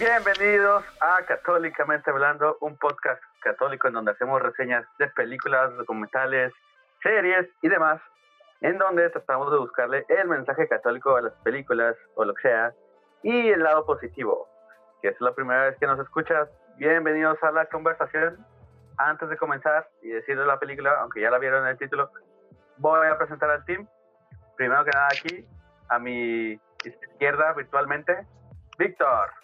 Bienvenidos a Católicamente Hablando, un podcast católico en donde hacemos reseñas de películas, documentales, series y demás, en donde tratamos de buscarle el mensaje católico a las películas o lo que sea, y el lado positivo, que es la primera vez que nos escuchas. Bienvenidos a la conversación. Antes de comenzar y decirles la película, aunque ya la vieron en el título, voy a presentar al team. Primero que nada aquí, a mi izquierda virtualmente, Víctor.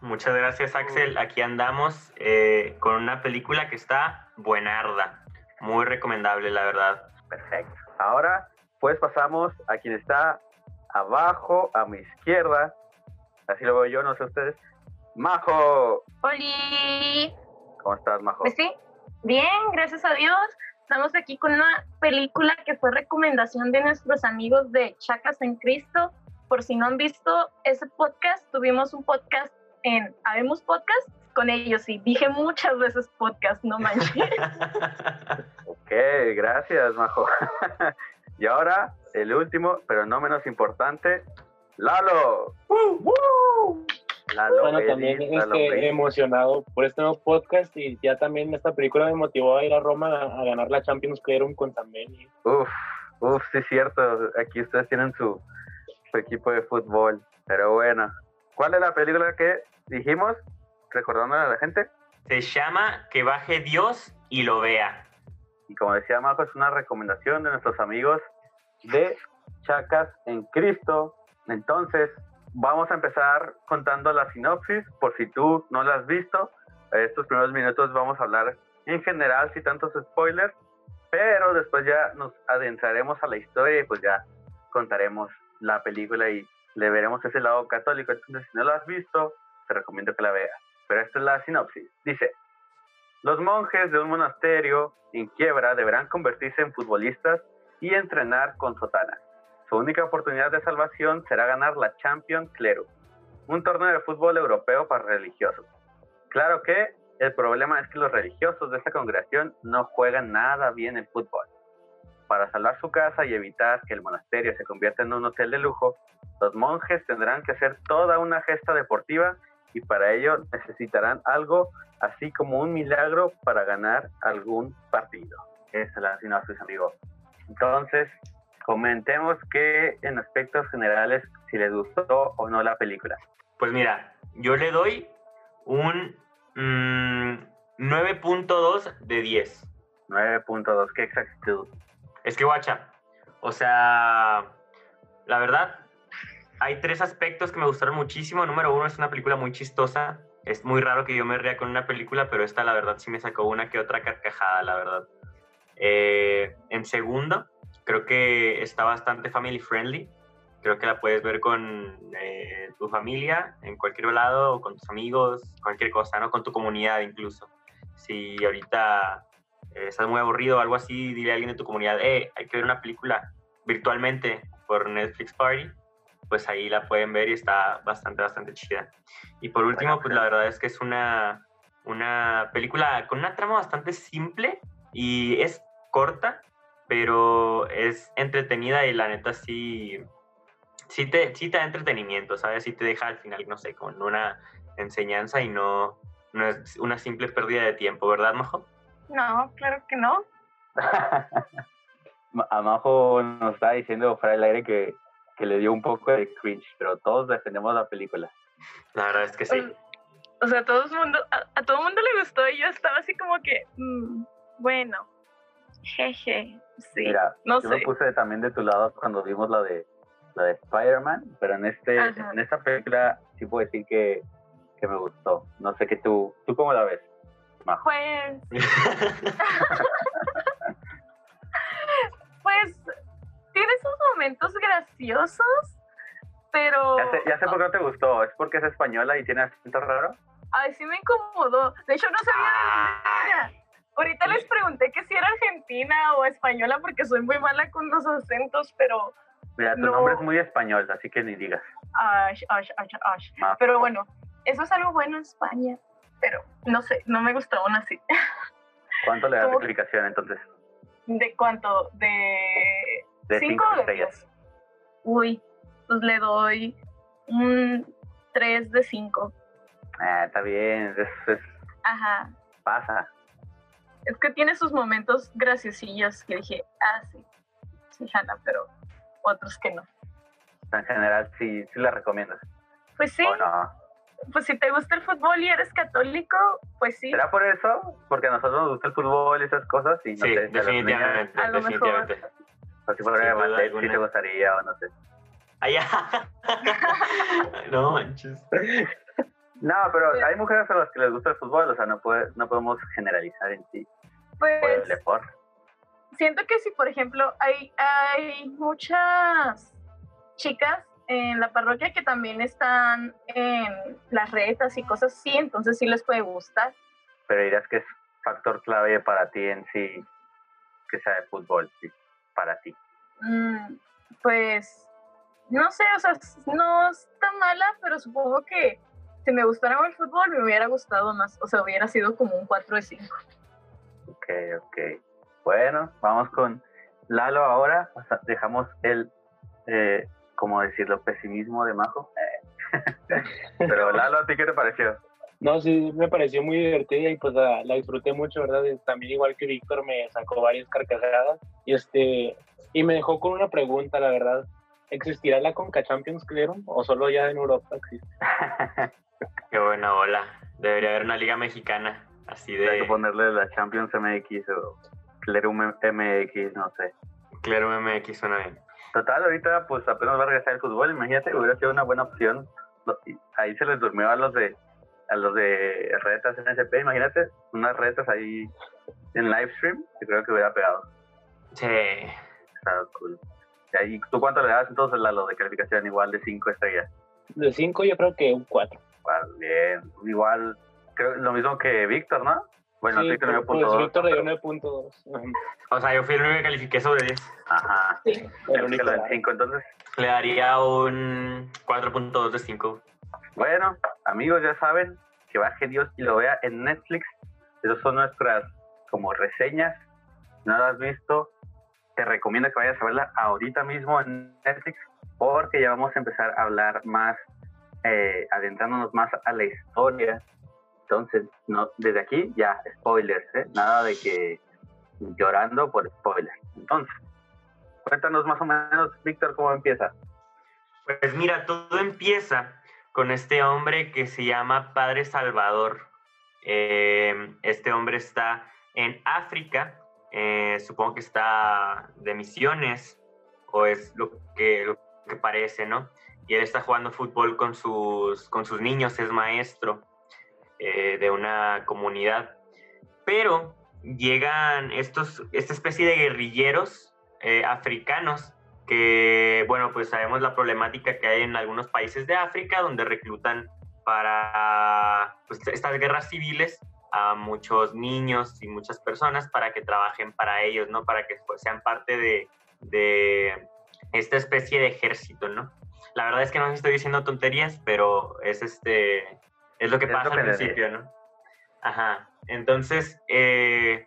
Muchas gracias, Axel. Aquí andamos eh, con una película que está buenarda. Muy recomendable, la verdad. Perfecto. Ahora, pues pasamos a quien está abajo, a mi izquierda. Así lo veo yo, no sé ustedes. Majo. ¡Holi! ¿Cómo estás, Majo? Pues sí, bien, gracias a Dios. Estamos aquí con una película que fue recomendación de nuestros amigos de Chacas en Cristo por si no han visto ese podcast, tuvimos un podcast en Habemos Podcast con ellos y dije muchas veces podcast, no manches. ok, gracias, Majo. y ahora, el último, pero no menos importante, Lalo. Lalo bueno, también este, emocionado por este nuevo podcast y ya también esta película me motivó a ir a Roma a, ganar la Champions League con también. Uf, uf, sí es cierto. Aquí ustedes tienen su, equipo de fútbol. Pero bueno, ¿cuál es la película que dijimos? Recordándole a la gente. Se llama Que baje Dios y lo vea. Y como decía Marco, es una recomendación de nuestros amigos de Chacas en Cristo. Entonces, vamos a empezar contando la sinopsis, por si tú no la has visto. Estos primeros minutos vamos a hablar en general, sin tantos spoilers, pero después ya nos adentraremos a la historia y pues ya contaremos la película y le veremos ese lado católico. Entonces, si no lo has visto, te recomiendo que la veas. Pero esta es la sinopsis. Dice, los monjes de un monasterio en quiebra deberán convertirse en futbolistas y entrenar con sotana. Su única oportunidad de salvación será ganar la Champions Clero, un torneo de fútbol europeo para religiosos. Claro que el problema es que los religiosos de esta congregación no juegan nada bien el fútbol. Para salvar su casa y evitar que el monasterio se convierta en un hotel de lujo, los monjes tendrán que hacer toda una gesta deportiva y para ello necesitarán algo así como un milagro para ganar algún partido. Esa es la sinopsis, amigo. Entonces, comentemos que en aspectos generales si les gustó o no la película. Pues mira, yo le doy un 9.2 mm, de 10. 9.2, qué exactitud. Es que, guacha, o sea, la verdad, hay tres aspectos que me gustaron muchísimo. Número uno, es una película muy chistosa. Es muy raro que yo me ría con una película, pero esta, la verdad, sí me sacó una que otra carcajada, la verdad. Eh, en segundo, creo que está bastante family friendly. Creo que la puedes ver con eh, tu familia, en cualquier lado, o con tus amigos, cualquier cosa, ¿no? Con tu comunidad incluso. Si ahorita eh, estás muy aburrido o algo así, dile a alguien de tu comunidad, eh, hay que ver una película virtualmente por Netflix Party, pues ahí la pueden ver y está bastante, bastante chida. Y por último, pues la verdad es que es una, una película con una trama bastante simple y es corta, pero es entretenida y la neta sí, sí, te, sí te da entretenimiento, ¿sabes? Sí te deja al final, no sé, con una enseñanza y no, no es una simple pérdida de tiempo, ¿verdad, Majo? No, claro que no. Amajo nos está diciendo fuera del aire que, que, le dio un poco de cringe, pero todos defendemos la película. La verdad es que sí. O, sea, todo el mundo, a, todo el mundo le gustó y yo estaba así como que, mm, bueno, jeje, sí. Mira, no yo me puse también de tu lado cuando vimos la de la de Spider-Man, pero en este en esta película sí puedo decir que, que me gustó. No sé qué tú, ¿tú cómo la ves? Pues. pues. Tiene sus momentos graciosos, pero. Ya sé, por qué no te gustó. ¿Es porque es española y tiene acento raro? Ay, sí me incomodó. De hecho, no sabía. Ahorita les pregunté que si era argentina o española porque soy muy mala con los acentos, pero. Mira, tu nombre es muy español, así que ni digas. Ash, ash, ash, ash. Pero bueno, eso es algo bueno en España pero no sé, no me gustó aún así. ¿Cuánto le das de calificación entonces? ¿De cuánto? ¿De, de cinco, o de Uy, pues le doy un 3 de 5. Ah, está bien, es, es- Ajá. pasa. Es que tiene sus momentos graciosillos que dije, ah, sí, sí, Hanna, pero otros que no. En general, sí, sí la recomiendas. Pues sí, ¿O no? Pues si te gusta el fútbol y eres católico, pues sí. ¿Será por eso? Porque a nosotros nos gusta el fútbol y esas cosas. Y no Sí, sé, si definitivamente, a lo mejor. definitivamente. si duda Mattel, sí alguna. te gustaría o no sé. Allá. no manches. No, pero Sí. hay mujeres a las que les gusta el fútbol, o sea, no, puede, no podemos generalizar en sí. Pues por. siento que si, por ejemplo, hay, hay muchas chicas en la parroquia que también están en las retas y cosas así, entonces sí les puede gustar. Pero dirás que es factor clave para ti en sí que sea de fútbol, sí, para ti. Mm, pues, no sé, o sea, no está mala, pero supongo que si me gustara más el fútbol me hubiera gustado más, o sea, hubiera sido como un 4 de 5. Ok, ok. Bueno, vamos con Lalo ahora. O sea, dejamos el, eh, ¿cómo decirlo? Pesimismo de Majo. Eh. Pero Lalo, ¿a ti qué te pareció? No, sí, me pareció muy divertida y pues la, la disfruté mucho, ¿verdad? También igual que Víctor me sacó varias carcajadas y este y me dejó con una pregunta, la verdad. ¿Existirá la Conca Champions Clearum o solo ya en Europa existe? Qué buena ola. Debería haber una liga mexicana. Así Hay que de ponerle la Champions MX o Clerum MX, no sé. Claro MX suena bien. Total, ahorita pues apenas va a regresar el fútbol, imagínate, hubiera sido una buena opción. Lo- Ahí se les durmió a los de a los de retas en SP, imagínate, unas retas ahí en live stream, que creo que hubiera pegado. Sí. Está cool. Y ahí, ¿Tú cuánto le das entonces a los de calificación? Igual de 5 estrellas. De 5 yo creo que un 4. Igual, bien. Igual, creo lo mismo que Víctor, ¿no? Bueno, sí, pues punto dos, Víctor le dio pero- 9.2. Ajá, O sea, yo fui el único que califiqué sobre 10. Ajá. Sí. El único. lo del 5, entonces. Le daría un 4.2 de 5. Bueno, amigos, ya saben que baje Dios y lo vea en Netflix. Esas son nuestras como reseñas. Si no lo has visto, te recomiendo que vayas a verla ahorita mismo en Netflix porque ya vamos a empezar a hablar más, eh, adentrándonos más a la historia. Entonces, no, desde aquí ya, spoilers, ¿eh? nada de que llorando por spoilers. Entonces, cuéntanos más o menos, Víctor, cómo empieza. Pues mira, todo empieza con este hombre que se llama Padre Salvador. Eh, este hombre está en África, eh, supongo que está de misiones, o es lo que, lo que parece, ¿no? Y él está jugando fútbol con sus, con sus niños, es maestro eh, de una comunidad. Pero llegan estos, esta especie de guerrilleros eh, africanos que, bueno, pues sabemos la problemática que hay en algunos países de África donde reclutan para pues, estas guerras civiles a muchos niños y muchas personas para que trabajen para ellos, ¿no? Para que pues, sean parte de, de esta especie de ejército, ¿no? La verdad es que no estoy diciendo tonterías, pero es este es lo que Es pasa lo que al principio, ¿no? Ajá. Entonces, eh,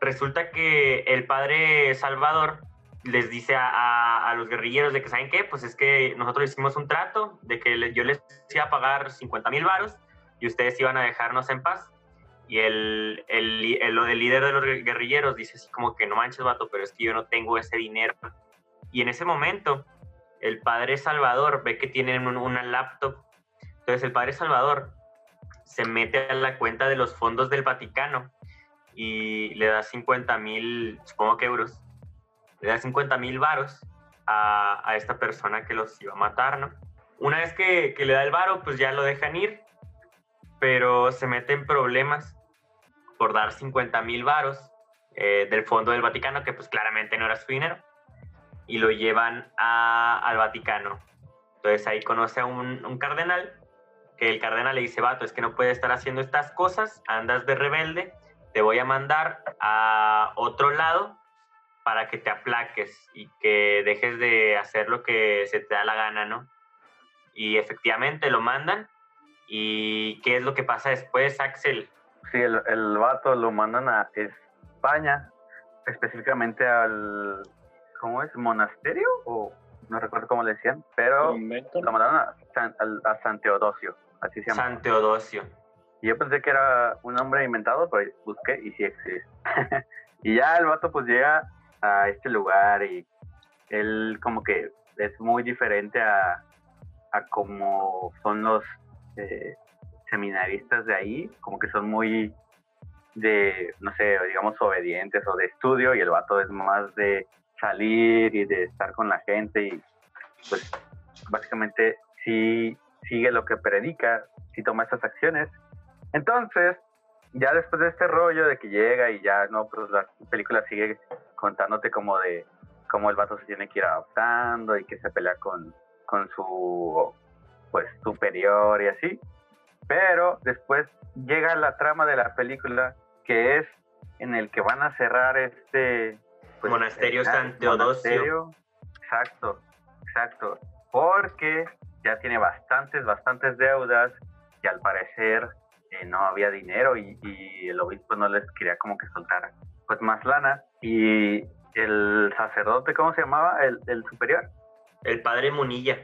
resulta que el padre Salvador les dice a, a- a los guerrilleros de que, ¿saben qué? Pues es que nosotros hicimos un trato de que le- yo les iba a pagar 50 mil varos y ustedes iban a dejarnos en paz. Y el, el, el- el líder de los guerrilleros dice así como que no manches, vato, pero es que yo no tengo ese dinero. Y en ese momento, el padre Salvador ve que tienen un- una laptop. Entonces el padre Salvador se mete a la cuenta de los fondos del Vaticano y le da 50 mil, supongo que euros, le da 50 mil varos a, a esta persona que los iba a matar, ¿no? Una vez que, que le da el varo, pues ya lo dejan ir, pero se mete en problemas por dar 50 mil varos eh, del fondo del Vaticano, que pues claramente no era su dinero, y lo llevan a- al Vaticano. Entonces ahí conoce a un, un cardenal, que el cardenal le dice, vato, es que no puedes estar haciendo estas cosas, andas de rebelde, te voy a mandar a otro lado para que te aplaques y que dejes de hacer lo que se te da la gana, ¿no? Y efectivamente lo mandan. ¿Y qué es lo que pasa después, Axel? Sí, el, el vato lo mandan a España, específicamente al, ¿cómo es? ¿Monasterio? ¿O no recuerdo cómo le decían, pero lo mandaron a San, al- a San Teodosio, así se llama. San Teodosio. Y yo pensé que era un nombre inventado, pero busqué y sí existe. y ya el vato pues llega a este lugar y él como que es muy diferente a, a como son los eh, seminaristas de ahí, como que son muy de, no sé, digamos obedientes o de estudio y el vato es más de salir y de estar con la gente y pues básicamente sí sigue lo que predica, sí toma esas acciones entonces, ya después de este rollo de que llega y ya no, pues la película sigue contándote como de cómo el vato se tiene que ir adaptando y que se pelea con, con su pues superior y así. Pero después llega la trama de la película que es en el que van a cerrar este pues, Monasterio San Teodosio. monasterio. Exacto, exacto. Porque ya tiene bastantes, bastantes deudas y al parecer eh, no había dinero y, y el obispo no les quería como que soltar pues más lana y el sacerdote, ¿cómo se llamaba? El, el superior. El padre Munilla.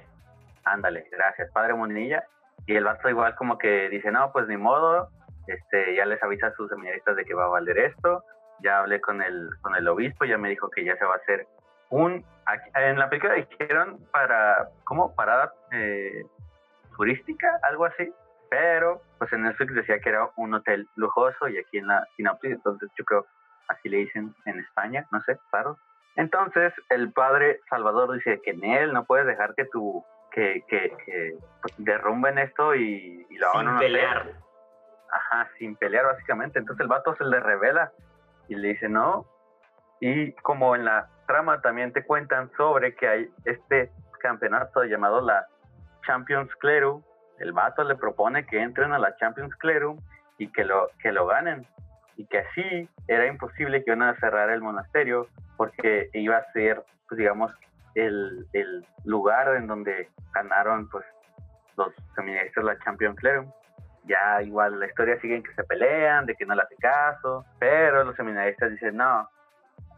Ándale, gracias, padre Munilla. Y el vato igual como que dice, no, pues ni modo, este, ya les avisa a sus seminaristas de que va a valer esto, ya hablé con el, con el obispo, ya me dijo que ya se va a hacer un, aquí- en la película dijeron para, ¿cómo? Parada eh, turística, algo así, pero pues en Netflix decía que era un hotel lujoso y aquí en la sinopsis, entonces yo creo así le dicen en España, no sé, claro. Entonces el padre Salvador dice que en él no puedes dejar que tu que, que, que pues, derrumben esto y, y lo hagan Sin hotel. pelear. Ajá, sin pelear básicamente. Entonces el vato se le revela y le dice no. Y como en la trama también te cuentan sobre que hay este campeonato llamado la Champions Cleru, el vato le propone que entren a la Champions Cleru y que lo, que lo ganen. Y que así era imposible que iban a cerrar el monasterio porque iba a ser, pues digamos, el, el lugar en donde ganaron pues los seminaristas la Champions Cleru ya igual la historia sigue en que se pelean, de que no le hace caso, pero los seminaristas dicen, no,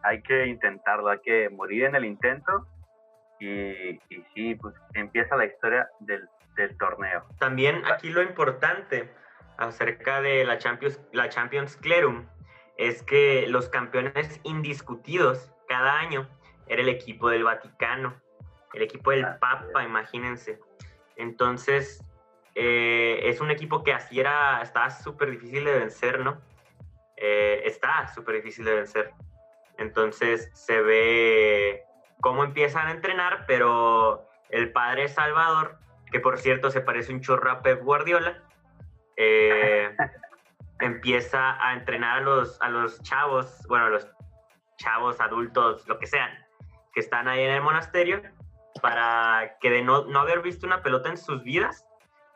hay que intentarlo, hay que morir en el intento y, y sí, pues empieza la historia del, del torneo. También aquí lo importante acerca de la Champions, la Champions Clerum es que los campeones indiscutidos cada año era el equipo del Vaticano, el equipo del Papa, imagínense. Entonces, eh, es un equipo que así era, estaba súper difícil de vencer, ¿no? Eh, está súper difícil de vencer. Entonces se ve cómo empiezan a entrenar, pero el padre Salvador, que por cierto se parece un chorro a Pep Guardiola, eh, empieza a entrenar a los, a los chavos, bueno, a los chavos, adultos, lo que sean, que están ahí en el monasterio, para que de no, no haber visto una pelota en sus vidas,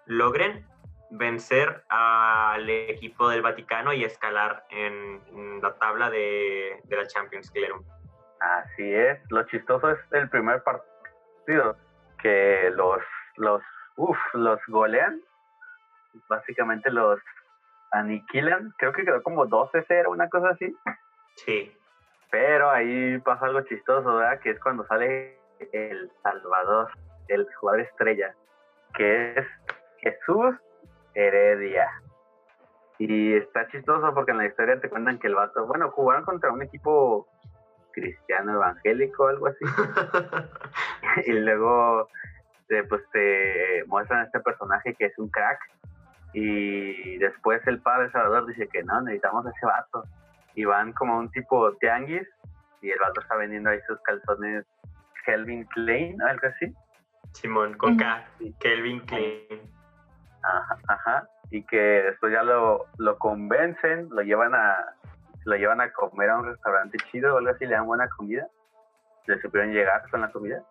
logren vencer al equipo del Vaticano y escalar en, en la tabla de, de la Champions Clerum. Así es, lo chistoso es el primer partido que los, los, uf, los golean, básicamente los aniquilan, creo que quedó como 12-0, una cosa así. Sí, Pero ahí pasa algo chistoso, ¿verdad? Que es cuando sale el Salvador, el jugador estrella, que es Jesús Heredia. Y está chistoso porque en la historia te cuentan que el vato, bueno, jugaron contra un equipo cristiano evangélico o algo así. y luego pues te muestran a este personaje que es un crack. Y después el padre Salvador dice que no, necesitamos a ese vato y van como a un tipo tianguis y el vato está vendiendo ahí sus calzones Kelvin Klein, algo así. Simón, con. K, Kelvin Klein. Ajá, ajá. Y que después ya lo, lo convencen, lo llevan a lo llevan a comer a un restaurante chido o algo así, le dan buena comida. Le supieron llegar con la comida.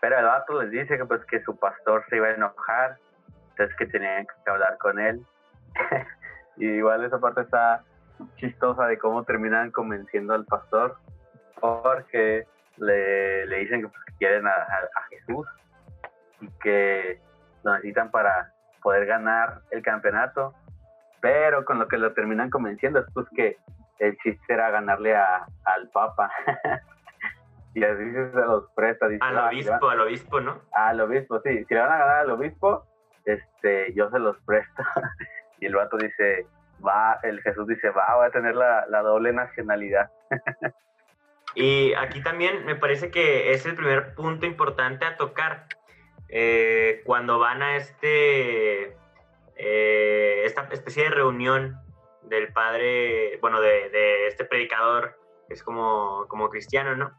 Pero el vato les dice que pues que su pastor se iba a enojar, entonces que tenían que hablar con él. y igual esa parte está chistosa de cómo terminan convenciendo al pastor, porque le, le dicen que, pues, quieren a, a- a Jesús y que lo necesitan para poder ganar el campeonato, pero con lo que lo terminan convenciendo es pues que el chiste era ganarle a, al Papa. y así se los presta. Dice, al "Ah, obispo, al obispo, ¿no? Al obispo, sí. Si le van a ganar al obispo, este, yo se los presto. y el vato dice, va, el Jesús dice, va, voy a tener la, la doble nacionalidad. Y aquí también me parece que es el primer punto importante a tocar eh, cuando van a este eh, esta especie de reunión del padre, bueno, de, de este predicador que es como, como cristiano, ¿no?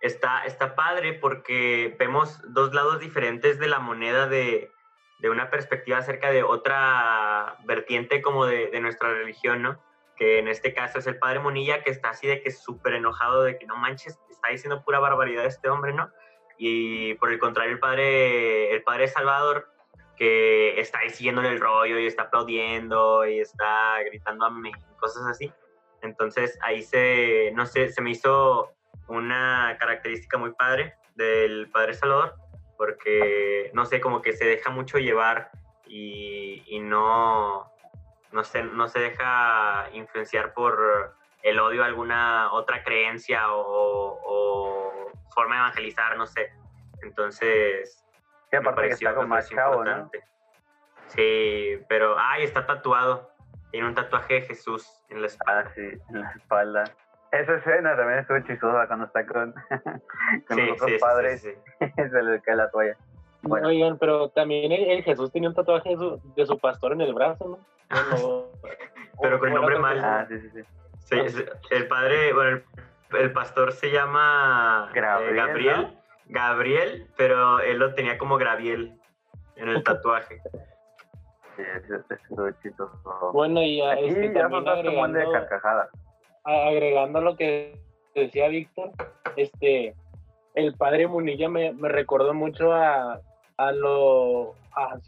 Está, está padre porque vemos dos lados diferentes de la moneda de, de una perspectiva acerca de otra vertiente como de, de nuestra religión, ¿no? que en este caso es el padre Monilla, que está así de que súper enojado de que no manches, está diciendo pura barbaridad este hombre, ¿no? Y por el contrario, el padre, el padre Salvador, que está ahí siguiéndole el rollo y está aplaudiendo y está gritando a mí, cosas así. Entonces ahí se, no sé, se me hizo una característica muy padre del padre Salvador, porque, no sé, como que se deja mucho llevar y, y no, no se, no se deja influenciar por el odio a alguna otra creencia o, o forma de evangelizar, no sé. Entonces, Que me aparte que pareció, está con más pareció chavo, ¿no? importante. Sí, pero, ay, está tatuado. Tiene un tatuaje de Jesús en la espalda. Ah, sí, en la espalda. Esa escena también estuvo chistosa cuando está con, con Sí, los otros sí, sí, padres sí, sí. se le cae la toalla. Bueno. Oigan, pero también el, el Jesús tenía un tatuaje de su, de su pastor en el brazo, ¿no? Bueno, Pero con el nombre mal. Ah, sí, sí, sí. Sí, el padre, bueno, el, el pastor se llama eh, Gabriel, Gabriel, ¿no? Gabriel, pero él lo tenía como Graviel en el tatuaje. Sí, chistoso. Bueno, y a- Aquí este, ya también de agregando, agregando lo que decía Víctor, este, el padre Munilla me, me recordó mucho a, a lo a,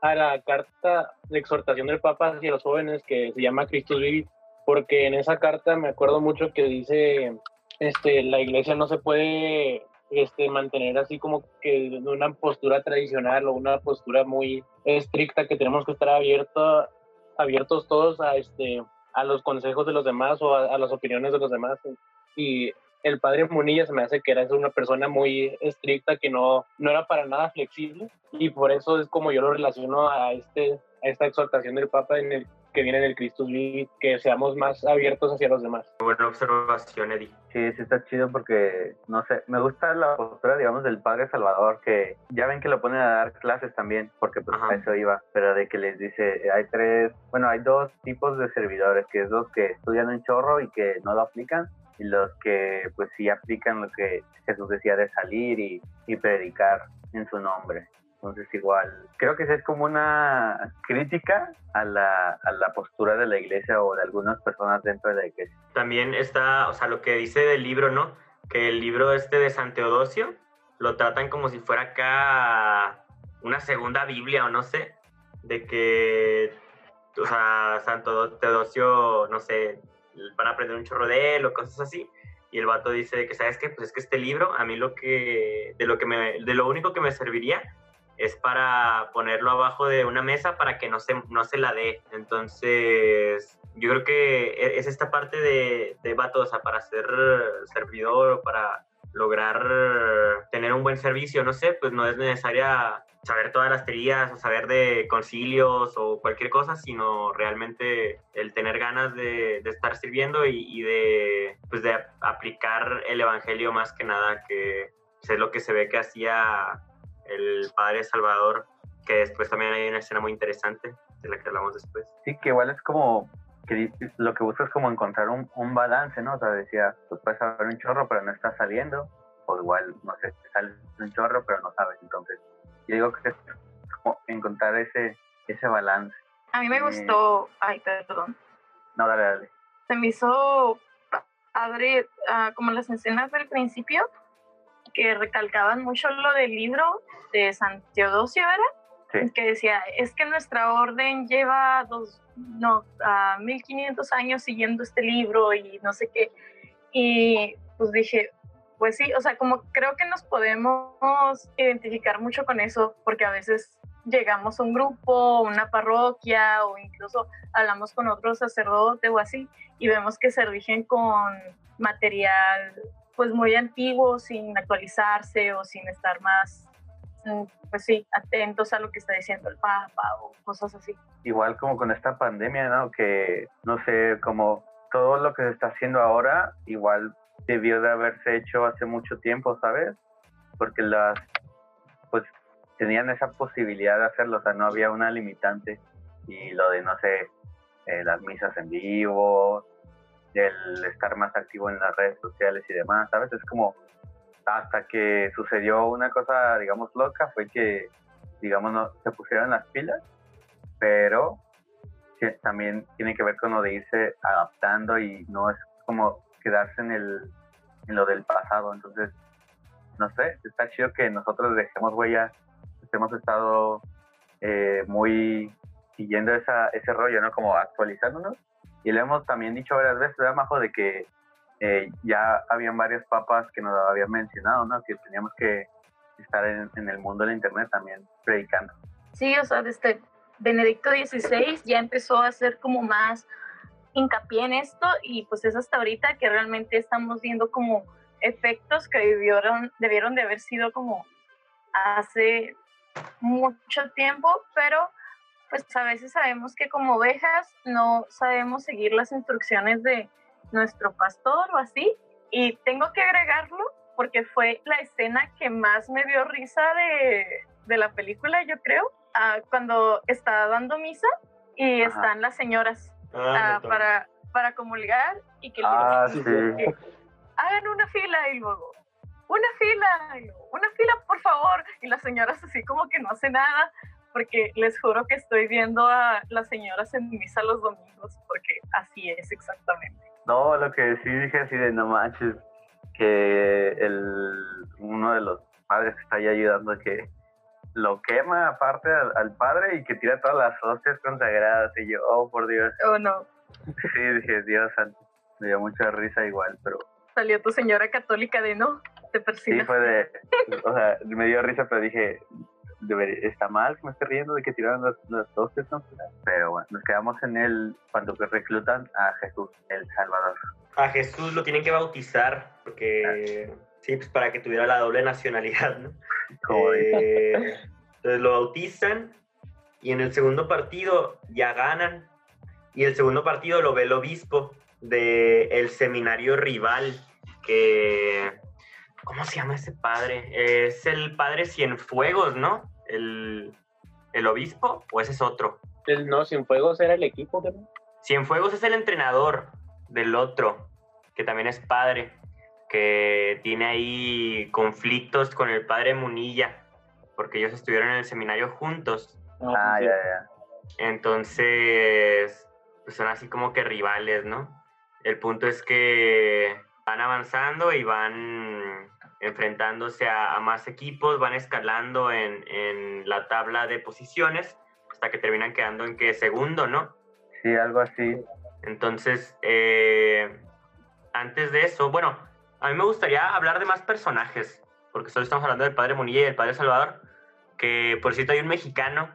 a la carta de exhortación del Papa hacia los jóvenes que se llama Christus Vivit, porque en esa carta me acuerdo mucho que dice, este, la iglesia no se puede este, mantener así como que una postura tradicional o una postura muy estricta que tenemos que estar abierto, abiertos todos a este a los consejos de los demás o a, a las opiniones de los demás. Y el padre Munilla se me hace que era una persona muy estricta que no, no era para nada flexible y por eso es como yo lo relaciono a este a esta exhortación del Papa en el que viene en el Christus Vivit, que seamos más abiertos hacia los demás. Buena observación, Eddie. Sí, sí está chido porque, no sé, me gusta la postura, digamos, del Padre Salvador, que ya ven que lo ponen a dar clases también, porque pues Ajá. a eso iba, pero de que les dice, hay tres, bueno, hay dos tipos de servidores, que es los que estudian un chorro y que no lo aplican, y los que pues sí aplican lo que Jesús decía de salir y, y predicar en su nombre. Entonces igual, creo que es como una crítica a la, a la postura de la iglesia o de algunas personas dentro de la iglesia. También está, o sea, lo que dice del libro, ¿no? Que el libro este de San Teodosio lo tratan como si fuera acá una segunda Biblia o no sé, de que, o sea, Santo Teodosio, no sé, van a aprender un chorro de él o cosas así. Y el vato dice que, ¿sabes qué? Pues es que este libro, a mí lo que, de lo que me, de lo único que me serviría es para ponerlo abajo de una mesa para que no se, no se la dé. Entonces, yo creo que e- es esta parte de, de vato, o sea, para ser servidor para lograr tener un buen servicio, no sé, pues no es necesaria saber todas las teorías o saber de concilios o cualquier cosa, sino realmente el tener ganas de, de estar sirviendo y, y de, pues de aplicar el evangelio más que nada, que es lo que se ve que hacía el padre Salvador, que después también hay una escena muy interesante de la que hablamos después. Sí, que igual es como que lo que buscas es como encontrar un, un balance, ¿no? O sea, decía, pues puedes saber un chorro, pero no está saliendo, o igual, no sé, te sale un chorro, pero no sabes. Entonces, yo digo que es como encontrar ese, ese balance. A mí me Eh. gustó, ay, perdón, No, dale, dale. se me hizo pa- padre ah, como las escenas del principio que recalcaban mucho lo del libro de San Teodosio. Sí. Que decía, es que nuestra orden lleva dos, no, a 1500 años siguiendo este libro y no sé qué. Y pues dije, pues sí, o sea, como creo que nos podemos identificar mucho con eso, porque a veces llegamos a un grupo, una parroquia o incluso hablamos con otro sacerdote o así y vemos que se rigen con material pues muy antiguo, sin actualizarse o sin estar más, mm, pues sí, atentos a lo que está diciendo el Papa o cosas así. Igual como con esta pandemia, ¿no? Que no sé, como todo lo que se está haciendo ahora, igual debió de haberse hecho hace mucho tiempo, ¿sabes? Porque las, pues tenían esa posibilidad de hacerlo, o sea, no había una limitante. Y lo de, no sé, eh, las misas en vivo, el estar más activo en las redes sociales y demás, ¿sabes? Es como hasta que sucedió una cosa, digamos, loca, fue que, digamos, se pusieron las pilas, pero también tiene que ver con lo de irse adaptando y no es como quedarse en, el, en lo del pasado. Entonces, no sé, está chido que nosotros dejemos huella, hemos estado eh, muy siguiendo esa, ese rollo, ¿no? Como actualizándonos y le hemos también dicho varias veces, ¿verdad, Majo? De que eh, ya habían varios papas que nos habían mencionado, ¿no? Que teníamos que estar en, el mundo del Internet también predicando. Sí, o sea, desde Benedicto XVI ya empezó a hacer como más hincapié en esto y pues es hasta ahorita que realmente estamos viendo como efectos que debieron, debieron de haber sido como hace mucho tiempo, pero pues a veces sabemos que como ovejas no sabemos seguir las instrucciones de nuestro pastor o así. Y tengo que agregarlo porque fue la escena que más me dio risa de, de la película, yo creo, ah, cuando está dando misa y están las señoras ah, ah, para, para comulgar y que, ah, hagan una fila y luego una fila, una fila por favor, y las señoras así como que no hace nada porque les juro que estoy viendo a las señoras en misa los domingos, porque así es exactamente. No, lo que sí dije así de no manches, que el, uno de los padres que está ahí ayudando que lo quema aparte al, padre y que tira todas las hostias consagradas y yo, oh por Dios. Oh no. Sí, dije, Dios santo, me dio mucha risa igual, pero... Salió tu señora católica de no, te persigue. Sí, fue de, o sea, me dio risa, pero dije, está mal que me esté riendo de que tiraron las, dos personas, pero bueno, nos quedamos en el cuando reclutan a Jesús, el Salvador. A Jesús lo tienen que bautizar porque sí, pues para que tuviera la doble nacionalidad, ¿no? Eh, entonces lo bautizan y en el segundo partido ya ganan y el segundo partido lo ve el obispo del el seminario rival que ¿Cómo se llama ese padre? Es el padre Cienfuegos, ¿no? El, el obispo, o ese es otro. El, no, Cienfuegos era el equipo, ¿no? Cienfuegos es el entrenador del otro, que también es padre, que tiene ahí conflictos con el padre Munilla, porque ellos estuvieron en el seminario juntos. Ah, ah ya, ya. Entonces, pues son así como que rivales, ¿no? El punto es que van avanzando y van enfrentándose a, más equipos, van escalando en, en, la tabla de posiciones hasta que terminan quedando en que segundo, ¿no? Sí, algo así. Entonces, eh, antes de eso, bueno, a mí me gustaría hablar de más personajes, porque solo estamos hablando del padre Monilla y del padre Salvador, que por cierto hay un mexicano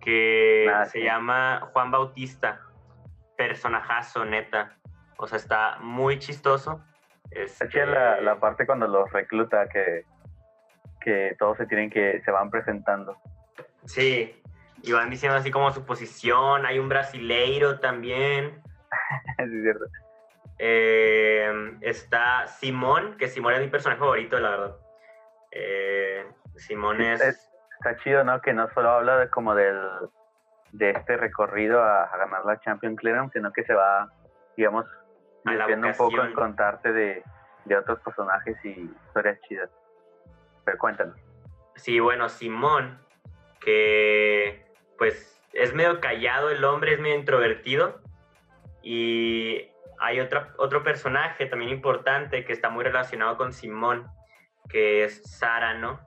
que ah, se llama Juan Bautista, personajazo, neta. O sea, está muy chistoso. Es este la, la, parte cuando los recluta que, que todos se tienen que, se van presentando. Sí, y van diciendo así como su posición, hay un brasileiro también. es cierto. Eh, está Simón, que Simón es mi personaje favorito, la verdad. Eh, Simón es... Está chido, ¿no? Que no solo habla de como del de este recorrido a, a ganar la Champions League, sino que se va, digamos, Depende un poco en contarte de, de otros personajes y historias chidas. Pero cuéntanos. Sí, bueno, Simón, que pues es medio callado el hombre, es medio introvertido. Y hay otra, otro personaje también importante que está muy relacionado con Simón, que es Sara, ¿no?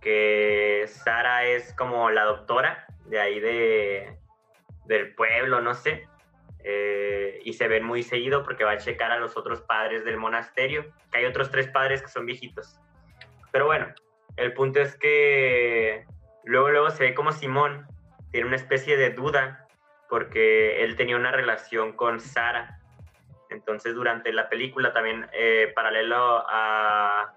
Que Sara es como la doctora de ahí de, del pueblo, no sé. Eh, y se ven muy seguido porque va a checar a los otros padres del monasterio, que hay otros tres padres que son viejitos. Pero bueno, el punto es que luego, luego se ve como Simón tiene una especie de duda porque él tenía una relación con Sara. Entonces, durante la película también, eh, paralelo a,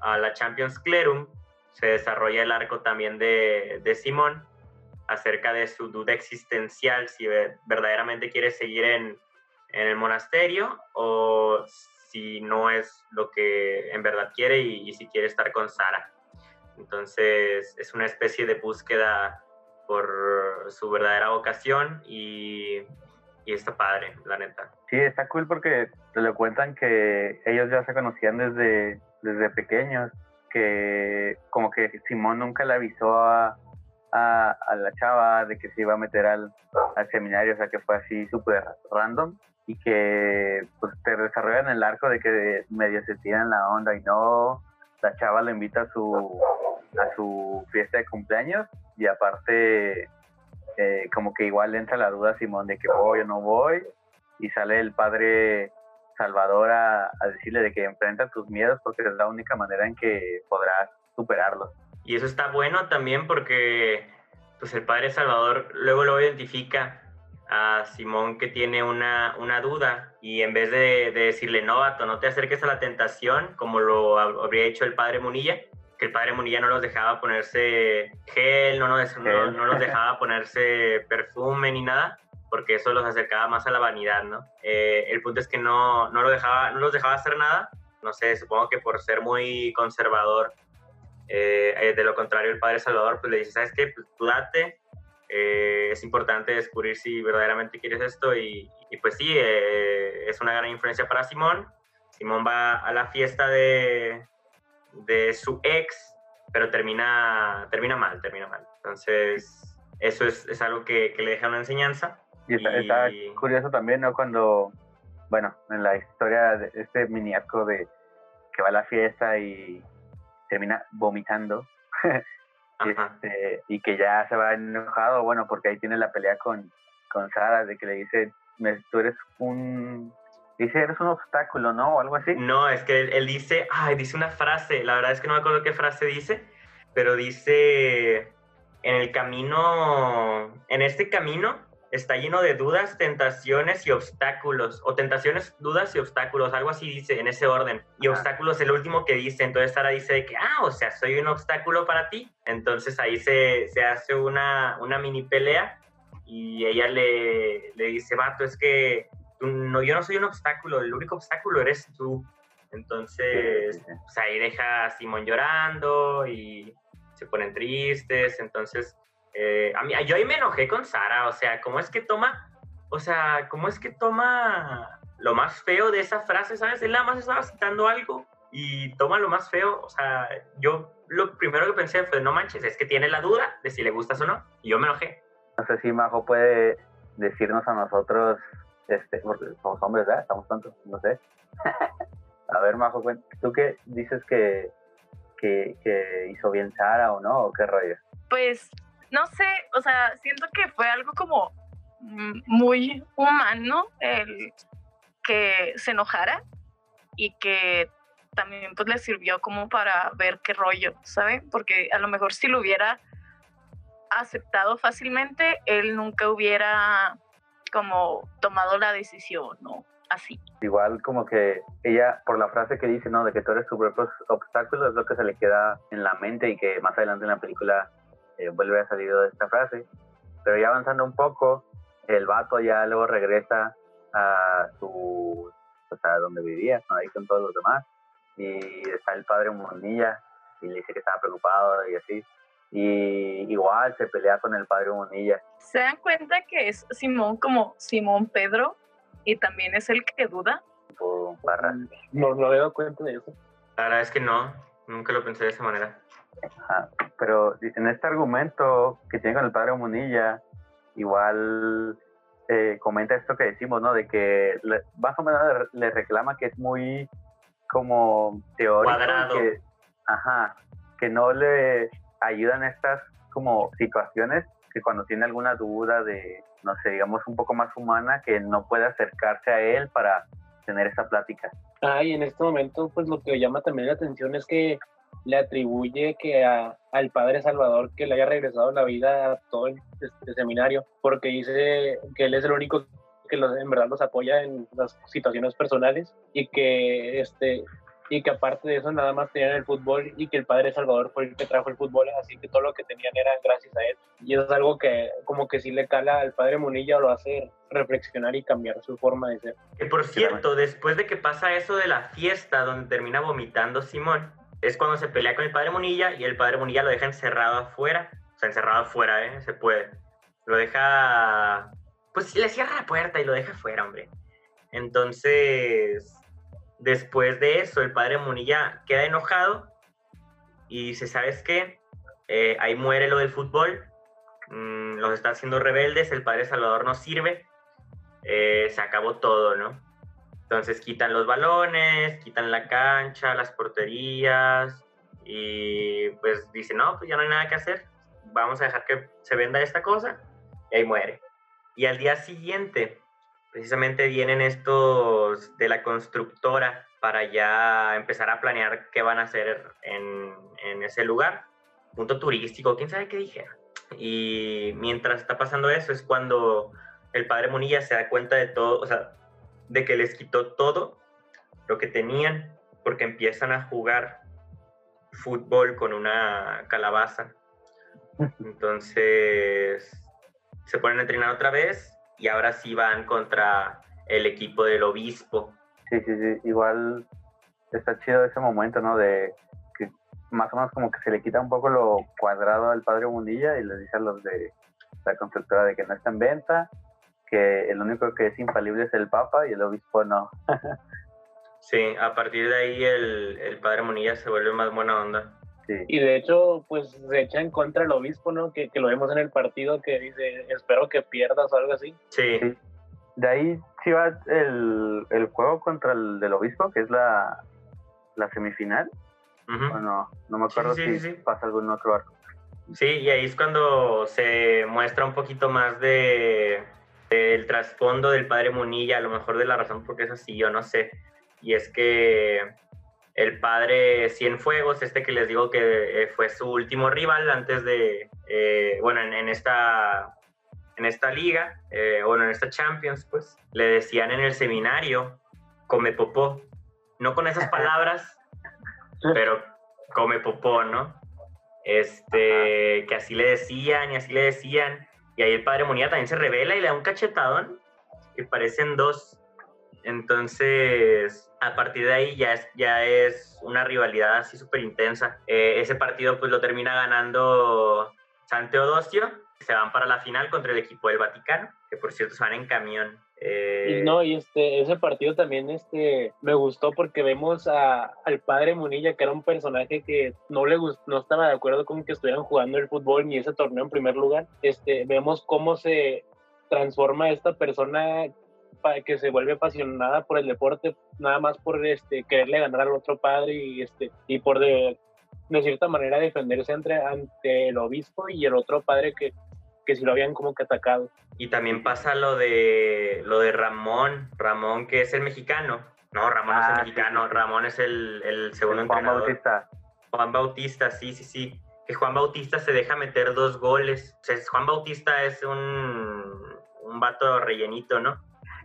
a, la Champions Clerum, se desarrolla el arco también de, de Simón acerca de su duda existencial, si verdaderamente quiere seguir en, en el monasterio o si no es lo que en verdad quiere y, si quiere estar con Sara. Entonces es una especie de búsqueda por su verdadera vocación y, y está padre, la neta. Sí, está cool porque te lo cuentan que ellos ya se conocían desde, desde pequeños, que como que Simón nunca le avisó a, a, la chava de que se iba a meter al, seminario, o sea que fue así súper random y que pues te desarrollan el arco de que medio se tiran la onda y no la chava le invita a su a su fiesta de cumpleaños y aparte eh, como que igual entra la duda Simón de que voy o no voy y sale el padre Salvador a, a decirle de que enfrenta tus miedos porque es la única manera en que podrás superarlos. Y eso está bueno también porque pues el padre Salvador luego lo identifica a Simón que tiene una, una duda y en vez de, de, decirle, no, vato, no te acerques a la tentación, como lo habría hecho el padre Munilla, que el padre Munilla no los dejaba ponerse gel, no, los, no, no los dejaba ponerse perfume ni nada, porque eso los acercaba más a la vanidad, ¿no? Eh, el punto es que no, no, lo dejaba, no los dejaba hacer nada, no sé, supongo que por ser muy conservador, eh, eh, de lo contrario el padre Salvador pues le dice, ¿sabes qué? Pues tú date, eh, es importante descubrir si verdaderamente quieres esto y, pues sí, eh, es una gran influencia para Simón. Simón va a la fiesta de, de su ex, pero termina, termina mal, termina mal. Entonces, eso es, es algo que, que, le deja una enseñanza. Y está, curioso también, ¿no? Cuando, bueno, en la historia de este miniaco de que va a la fiesta y termina vomitando. Este, y que ya se va enojado, bueno, porque ahí tiene la pelea con, con Sara, de que le dice, tú eres un, dice, eres un obstáculo, ¿no? O algo así. No, es que él, dice, ay, dice una frase, la verdad es que no me acuerdo qué frase dice, pero dice, en el camino, en este camino está lleno de dudas, tentaciones y obstáculos, o tentaciones, dudas y obstáculos, algo así dice en ese orden. Y obstáculos es el último que dice, entonces Sara dice que, ah, o sea, soy un obstáculo para ti. Entonces ahí se, se hace una, una mini pelea y ella le, le dice, vato, es que no, yo no soy un obstáculo, el único obstáculo eres tú. Entonces, pues ahí deja a Simón llorando y se ponen tristes, entonces eh, a mí, yo ahí me enojé con Sara, o sea, ¿cómo es que toma, o sea, cómo es que toma lo más feo de esa frase, ¿sabes? Él nada más estaba citando algo y toma lo más feo, o sea, yo lo primero que pensé fue, no manches, es que tiene la duda de si le gustas o no, y yo me enojé. No sé si Majo puede decirnos a nosotros, este, porque somos hombres, ¿verdad? Estamos tontos, no sé. a ver, Majo, ¿tú qué dices que, que, que hizo bien Sara o no? ¿O qué rollo? Pues no sé, o sea, siento que fue algo como muy humano el que se enojara y que también pues le sirvió como para ver qué rollo, ¿saben? Porque a lo mejor si lo hubiera aceptado fácilmente, él nunca hubiera como tomado la decisión, ¿no? Así. Igual como que ella, por la frase que dice, ¿no? De que tú eres tu propio obstáculo, es lo que se le queda en la mente y que más adelante en la película eh, vuelve a salir de esta frase. Pero ya avanzando un poco, el vato ya luego regresa a su, pues a donde vivía, ahí con todos los demás. Y está el padre Monilla y le dice que estaba preocupado y así. Y igual se pelea con el padre Monilla. ¿Se dan cuenta que es Simón como Simón Pedro y también es el que duda? Por barra. No, no he dado cuenta de eso. La verdad es que no, nunca lo pensé de esa manera. Pero en este argumento que tiene con el padre Munilla, igual eh, comenta esto que decimos, ¿no? De que más o menos le reclama que es muy como teórico. Que, ajá, que no le ayudan estas como situaciones que cuando tiene alguna duda de, no sé, digamos un poco más humana, que no puede acercarse a él para tener esa plática. Ah, y en este momento, pues lo que llama también la atención es que le atribuye que al Padre Salvador que le haya regresado la vida a todo el, este seminario, porque dice que él es el único que los, en verdad los apoya en las situaciones personales y que este y que aparte de eso nada más tenían el fútbol y que el padre Salvador fue el que trajo el fútbol, así que todo lo que tenían era gracias a él. Y eso es algo que como que sí le cala al padre Munilla o lo hace reflexionar y cambiar su forma de ser. Que por cierto, después de que pasa eso de la fiesta donde termina vomitando Simón, es cuando se pelea con el padre Munilla y el padre Munilla lo deja encerrado afuera. O sea, encerrado afuera, ¿eh? Se puede. Lo deja... Pues le cierra la puerta y lo deja afuera, hombre. Entonces, Después de eso, el padre Munilla queda enojado y dice, ¿sabes qué? Eh, ahí muere lo del fútbol, mm, los está haciendo rebeldes, el padre Salvador no sirve, eh, se acabó todo, ¿no? Entonces quitan los balones, quitan la cancha, las porterías y pues dice, no, pues ya no hay nada que hacer, vamos a dejar que se venda esta cosa y ahí muere. Y al día siguiente, precisamente vienen estos de la constructora para ya empezar a planear qué van a hacer en, en ese lugar. Punto turístico, quién sabe qué dijeron. Y mientras está pasando eso es cuando el padre Munilla se da cuenta de todo, o sea, de que les quitó todo lo que tenían porque empiezan a jugar fútbol con una calabaza. Entonces se ponen a entrenar otra vez y ahora sí van contra el equipo del obispo. Sí, sí, sí, igual está chido ese momento, ¿no? De que más o menos como que se le quita un poco lo cuadrado al padre Mundilla y les dice a los de la constructora de que no está en venta, que el único que es infalible es el papa y el obispo no. sí, a partir de ahí el, el padre Munilla se vuelve más buena onda. Y de hecho, pues se echa en contra el obispo, ¿no? Que, que, lo vemos en el partido que dice, espero que pierdas o algo así. Sí. De ahí sí va el, el, juego contra el del obispo, que es la, la semifinal. Bueno, no me acuerdo si pasa algún otro arco. Sí, y ahí es cuando se muestra un poquito más de del trasfondo del padre Munilla, a lo mejor de la razón por qué es así, yo no sé. Y es que el padre Cienfuegos, este que les digo que eh, fue su último rival antes de, eh, bueno, en, esta, en esta liga, eh, bueno, en esta Champions, pues, le decían en el seminario, come popó. No con esas palabras, pero come popó, ¿no? Este, que así le decían y así le decían. Y ahí el padre Monía también se revela y le da un cachetadón, que parecen dos. Entonces, a partir de ahí ya es, ya es una rivalidad así súper intensa. Eh, ese partido pues lo termina ganando San Teodosio. Se van para la final contra el equipo del Vaticano, que por cierto se van en camión. Eh, no, y este, ese partido también este, me gustó porque vemos a, al padre Munilla, que era un personaje que no le no estaba de acuerdo con que estuvieran jugando el fútbol ni ese torneo en primer lugar. Este, vemos cómo se transforma esta persona que se vuelve apasionada por el deporte, nada más por este, quererle ganar al otro padre y, este, y por de, de cierta manera defenderse entre, ante el obispo y el otro padre que, que si lo habían como que atacado. Y también pasa lo de, lo de Ramón, Ramón que es el mexicano. No, Ramón es el ah, mexicano, Ramón es el, el segundo Juan entrenador. Bautista. Juan Bautista, sí, sí, sí. Que Juan Bautista se deja meter dos goles. O sea, Juan Bautista es un, un vato rellenito, ¿no?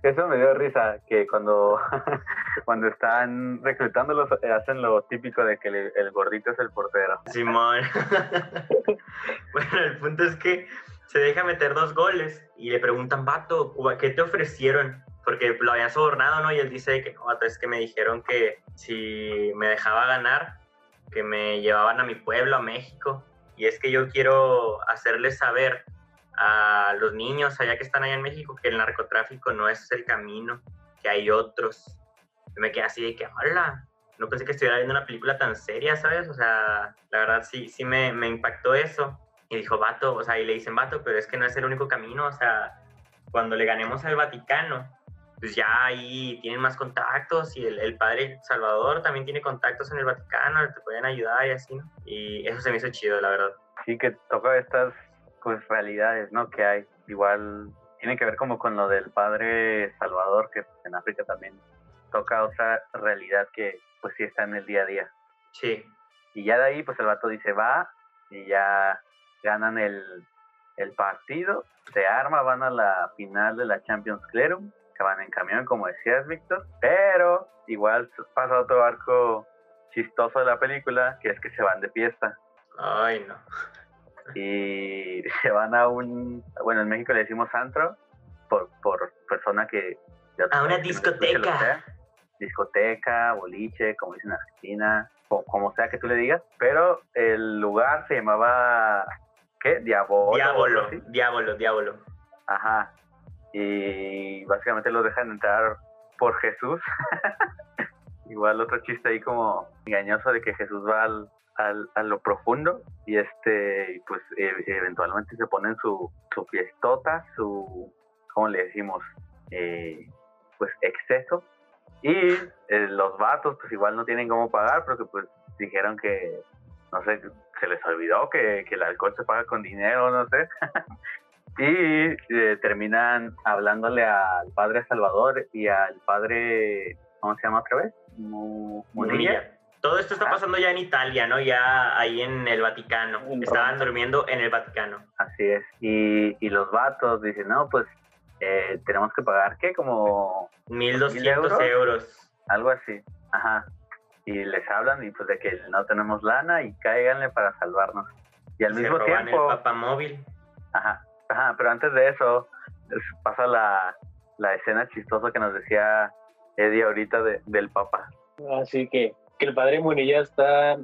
Eso me dio risa, que cuando, cuando están reclutándolos eh, hacen lo típico de que el, gordito es el portero. Simón. bueno, el punto es que se deja meter dos goles y le preguntan, vato, ¿qué te ofrecieron? Porque lo habían sobornado, ¿no? Y él dice que no, vato, es que me dijeron que si me dejaba ganar, que me llevaban a mi pueblo, a México. Y es que yo quiero hacerles saber a los niños allá que están allá en México que el narcotráfico no es el camino, que hay otros. me quedé así de que, hola, no pensé que estuviera viendo una película tan seria, ¿sabes? O sea, la verdad sí, sí me, me impactó eso. Y dijo, vato, o sea, y le dicen, vato, pero es que no es el único camino, o sea, cuando le ganemos al Vaticano, pues ya ahí tienen más contactos y el, el, padre Salvador también tiene contactos en el Vaticano, te pueden ayudar y así, ¿no? Y eso se me hizo chido, la verdad. Sí, que toca estas pues realidades, ¿no? Que hay. Igual tiene que ver como con lo del padre Salvador, que pues, en África también toca otra realidad que pues sí está en el día a día. Sí. Y ya de ahí pues el vato dice va y ya ganan el, el partido, se arma, van a la final de la Champions Clerum que van en camión, como decías, Víctor, pero igual pasa otro arco chistoso de la película, que es que se van de fiesta. Ay, no. Y se van a un, bueno, en México le decimos antro, por, por persona que... A una discoteca. discoteca, boliche, como dicen en Argentina, o como sea que tú le digas, pero el lugar se llamaba, ¿qué? Diabolo. Diablo, diablo, diablo. Ajá. Y básicamente los dejan entrar por Jesús. Igual otro chiste ahí como engañoso de que Jesús va al, al, a lo profundo y este pues e, eventualmente se ponen su, su fiestota, su, ¿cómo le decimos? Eh, pues exceso y eh, los vatos pues igual no tienen cómo pagar porque pues dijeron que no sé, se les olvidó que, que el alcohol se paga con dinero, no sé. y eh, terminan hablándole al padre Salvador y al padre, ¿cómo se llama otra vez? Munilla. Todo esto está pasando ya en Italia, ¿no? Ya ahí en el Vaticano. Estaban durmiendo en el Vaticano. Así es. Y, y los vatos dicen, no, pues eh, tenemos que pagar, ¿qué? Como... 1.200 euros? Algo así. Ajá. Y les hablan y pues de que no tenemos lana y cáiganle para salvarnos. Y al mismo tiempo... el papamóvil. Ajá. Ajá, pero antes de eso pasa la, la escena chistosa que nos decía Eddie ahorita de, del Papa. Así que, que el padre Munilla está,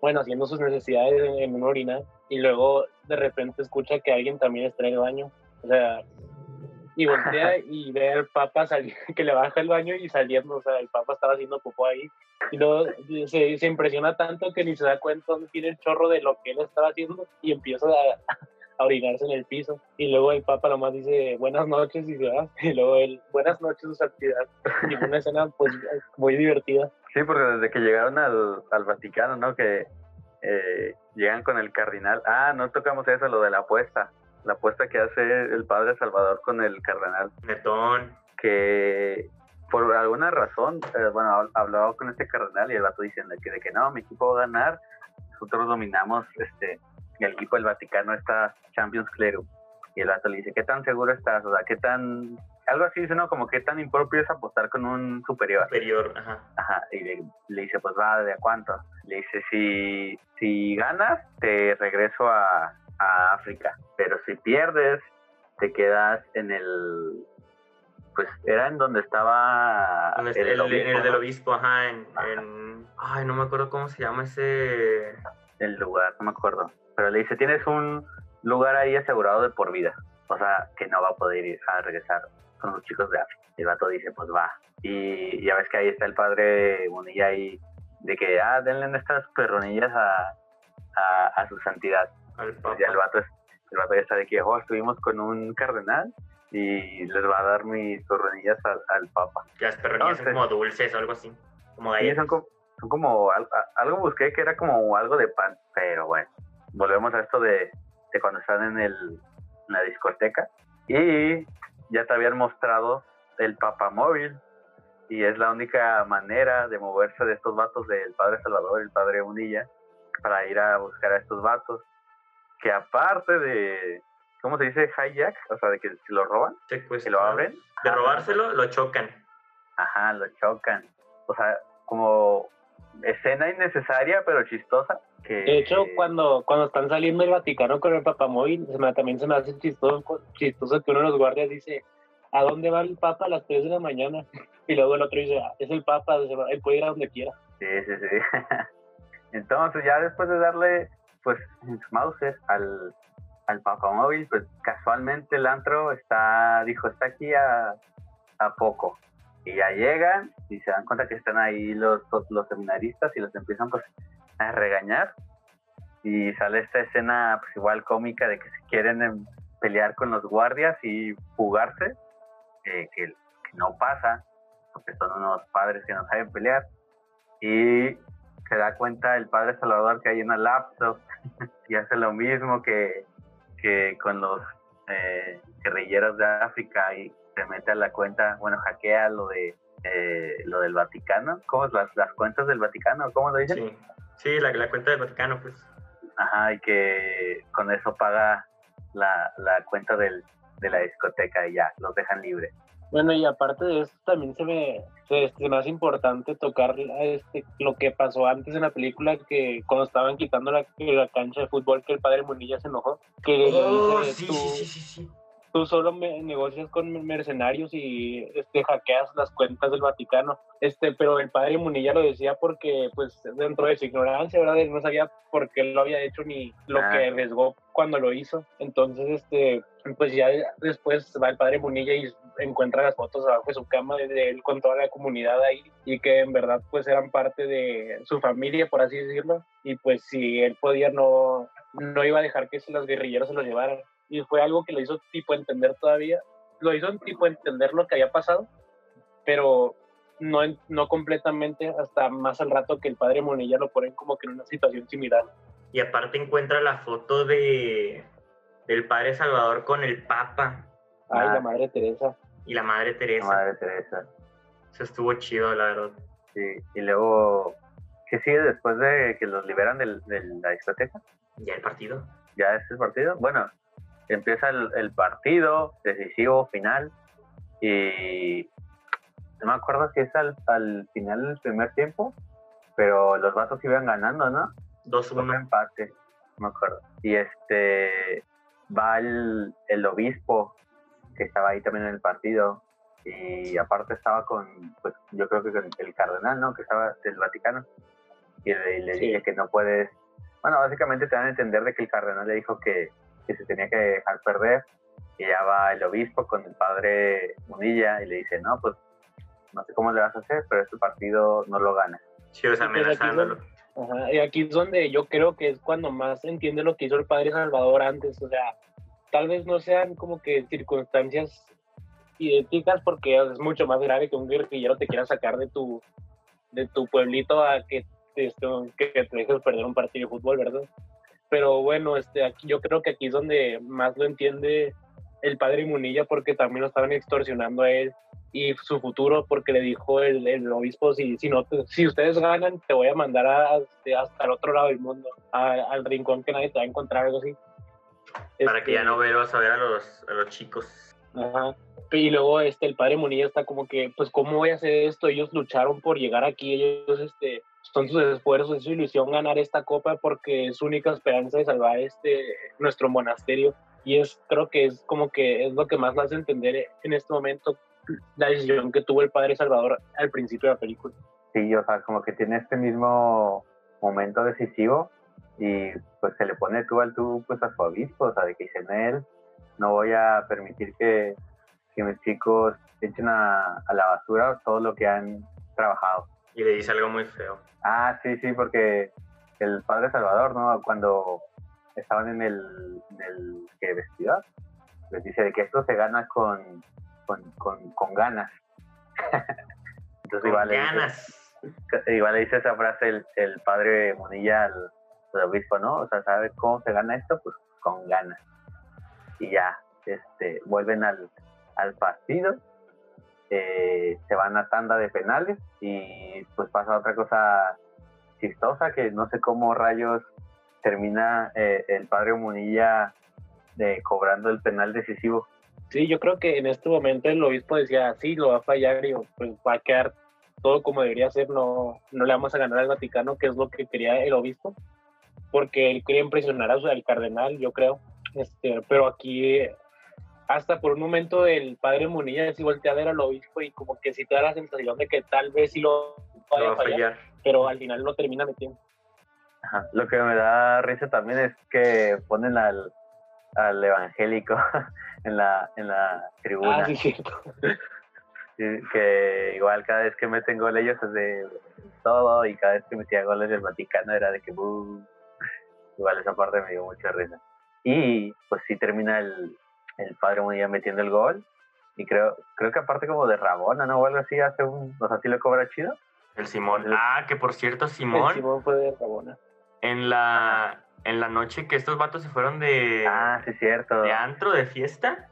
bueno, haciendo sus necesidades en, una orina y luego de repente escucha que alguien también está en el baño. O sea, y voltea y ve al Papa salir, que le baja el baño y saliendo, o sea, el Papa estaba haciendo popó ahí. Y luego se, se impresiona tanto que ni se da cuenta dónde tiene el chorro de lo que él estaba haciendo y empieza a, a orinarse en el piso. Y luego el Papa nomás dice buenas noches y se va. Y luego él, buenas noches, su santidad. Y fue una escena pues muy divertida. Sí, porque desde que llegaron al, al Vaticano, ¿no? Que eh, llegan con el cardenal. Ah, no tocamos eso, lo de la apuesta. La apuesta que hace el padre Salvador con el cardenal. Netón. Que por alguna razón, eh, bueno, hablaba con este cardenal y el vato diciendo que de que no, mi equipo va a ganar, nosotros dominamos este el equipo del Vaticano está Champions Clerum. Y el vato le dice, ¿qué tan seguro estás? O sea, ¿qué tan... Algo así dice, ¿no? Como qué tan impropio es apostar con un superior. Superior, ajá. Ajá, y le, dice, pues va, ¿de a cuánto? Le dice, si, si ganas, te regreso a, a África. Pero si pierdes, te quedas en el... Pues era en donde estaba... el, el, el, del obispo, ajá, en, en... Ay, no me acuerdo cómo se llama ese... El lugar, no me acuerdo pero le dice, tienes un lugar ahí asegurado de por vida, o sea, que no va a poder ir a regresar con los chicos de África. El vato dice, pues va. Y ya ves que ahí está el padre Bonilla ahí, de que, ah, denle estas perronillas a, a, su santidad. Al pues ya el vato, el vato ya está de que, oh, estuvimos con un cardenal y les va a dar mis perronillas al, al papa. Las perronillas son como dulces o algo así, como Sí, son como, son como algo busqué que era como algo de pan, pero bueno volvemos a esto de, cuando están en, el, en la discoteca y ya te habían mostrado el papamóvil y es la única manera de moverse de estos vatos del padre Salvador el padre Unilla para ir a buscar a estos vatos que aparte de ¿cómo se dice? hijack, o sea, de que si lo roban, que lo abren, de robárselo lo chocan. Ajá, lo chocan. O sea, como escena innecesaria pero chistosa de hecho, cuando, cuando están saliendo el Vaticano con el papamóvil, se me, también se me hace chistoso, chistoso que uno de los guardias dice, ¿a dónde va el Papa a las 3 de la mañana? Y luego el otro dice, ah, es el Papa, él puede ir a donde quiera. Sí, sí, sí. Entonces ya después de darle, pues, mouses al, al papamóvil, pues casualmente el antro está, dijo, está aquí a, a poco. Y ya llegan y se dan cuenta que están ahí los, los seminaristas y los empiezan pues a regañar y sale esta escena pues igual cómica de que se quieren em, pelear con los guardias y fugarse, eh, que, no pasa, porque son unos padres que no saben pelear, y se da cuenta el padre Salvador que hay una laptop y hace lo mismo que, que con los eh, guerrilleros de África y se mete a la cuenta, bueno, hackea lo de eh, lo del Vaticano, ¿cómo las, las cuentas del Vaticano? ¿Cómo lo dicen? Sí. Sí, la, la cuenta del Vaticano, pues. Ajá, y que con eso paga la, la cuenta del, de la discoteca y ya, los dejan libres. Bueno, y aparte de esto, también se me, se, se me hace importante tocar este, lo que pasó antes en la película, que cuando estaban quitando la, la cancha de fútbol, que el padre Munilla se enojó. Que le Oh, dice, sí, tú, sí, sí, sí, sí. Tú solo me- negocias con mercenarios y este, hackeas las cuentas del Vaticano. Este, pero el padre Munilla lo decía porque, pues, dentro de su ignorancia, ¿verdad? Él no sabía por qué lo había hecho ni lo Ah. que arriesgó cuando lo hizo. Entonces, este, pues ya después va el padre Munilla y encuentra las fotos abajo de su cama de él con toda la comunidad ahí y que en verdad pues eran parte de su familia, por así decirlo. Y pues si él podía no, no iba a dejar que los guerrilleros se lo llevaran. Y fue algo que lo hizo tipo entender todavía, lo hizo tipo entender lo que había pasado, pero no, no completamente hasta más al rato que el padre Monilla lo ponen como que en una situación similar. Y aparte encuentra la foto de del padre Salvador con el Papa Ay, Ah. la madre Teresa. y la madre La Teresa. Madre Teresa. Eso estuvo chido, la verdad. Sí. Y luego, ¿qué sigue después de que los liberan del- de la discoteca? Ya el partido. ya es el partido. Bueno, empieza el, el partido decisivo final y no me acuerdo si es al, al final del primer tiempo, pero los vatos iban ganando, ¿no? Fue 2-1. empate, no me acuerdo. Y este va el, el obispo que estaba ahí también en el partido y aparte estaba con, pues yo creo que con el cardenal, ¿no? Que estaba del Vaticano y le, le Sí. dije que no puedes, bueno, básicamente te dan a entender de que el cardenal le dijo que, que se tenía que dejar perder y ya va el obispo con el padre Munilla y le dice, no, pues no sé cómo le vas a hacer, pero este partido no lo gana. Sí, o sea, Y aquí amenazándolo. Ajá, y aquí es donde yo creo que es cuando más entiende lo que hizo el padre Salvador antes. O sea, tal vez no sean como que circunstancias idénticas porque es mucho más grave que un guerrillero te quiera sacar de tu, de tu pueblito a que te, esto- que te dejes perder un partido de fútbol, ¿verdad? Pero bueno, este, aquí, yo creo que aquí es donde más lo entiende el padre Munilla porque también lo estaban extorsionando a él y su futuro porque le dijo el, el obispo si, si no si ustedes ganan te voy a mandar a- este, hasta el otro lado del mundo a- al rincón que nadie te va a encontrar algo así Para Este, que ya no vuelvas a ver a los, a los chicos. ajá. y luego este el padre Munilla está como que pues cómo voy a hacer esto ellos lucharon por llegar aquí ellos este son sus esfuerzos es su ilusión ganar esta copa porque es su única esperanza de salvar este nuestro monasterio y es creo que es como que es lo que más lo hace entender en este momento la decisión que tuvo el padre Salvador al principio de la película Sí, o sea, como que tiene este mismo momento decisivo y pues se le pone tú al tú pues a su obispo, o sea, de que dice en él, no voy a permitir que, que mis chicos echen a, a la basura todo lo que han trabajado. Y le dice algo muy feo. Ah, sí, sí, porque el padre Salvador, ¿no? Cuando estaban en el, en el ¿qué, vestidor, les dice de que esto se gana con, con, con, con ganas. Entonces Con igual le dice- ganas. igual le dice esa frase el, el padre Monilla al, al obispo, ¿no? O sea, ¿sabes cómo se gana esto? Pues con ganas. Y ya, este, vuelven al, al partido, eh, se van a tanda de penales y pues pasa otra cosa chistosa que no sé cómo rayos termina eh, el padre Monilla de, cobrando el penal decisivo. Sí, yo creo que en este momento el obispo decía, sí, lo va a fallar y pues va a quedar todo como debería ser, no, no le vamos a ganar al Vaticano, que es lo que quería el obispo, porque él quería impresionar al cardenal, yo creo. Este, pero aquí, hasta por un momento, el padre Munilla sí voltea a ver al obispo y como que sí te da la sensación de que tal vez sí lo vaya a fallar, pero al final lo termina metiendo. Ajá. Lo que me da risa también es que ponen al, al evangélico en la, en la tribuna. Ah, sí, cierto. Que igual cada vez que meten gol ellos es de todo y cada vez que metía goles del Vaticano era de que "Bú". igual esa parte me dio mucha risa y pues sí termina el, el padre muy bien metiendo el gol y creo creo que aparte como de Rabona no o algo así hace un o sea sí lo cobra chido El Simón. El- Ah, que por cierto, El Simón, Simón fue de Rabona. en la, en la noche que estos vatos se fueron de, ah sí cierto de antro, de fiesta,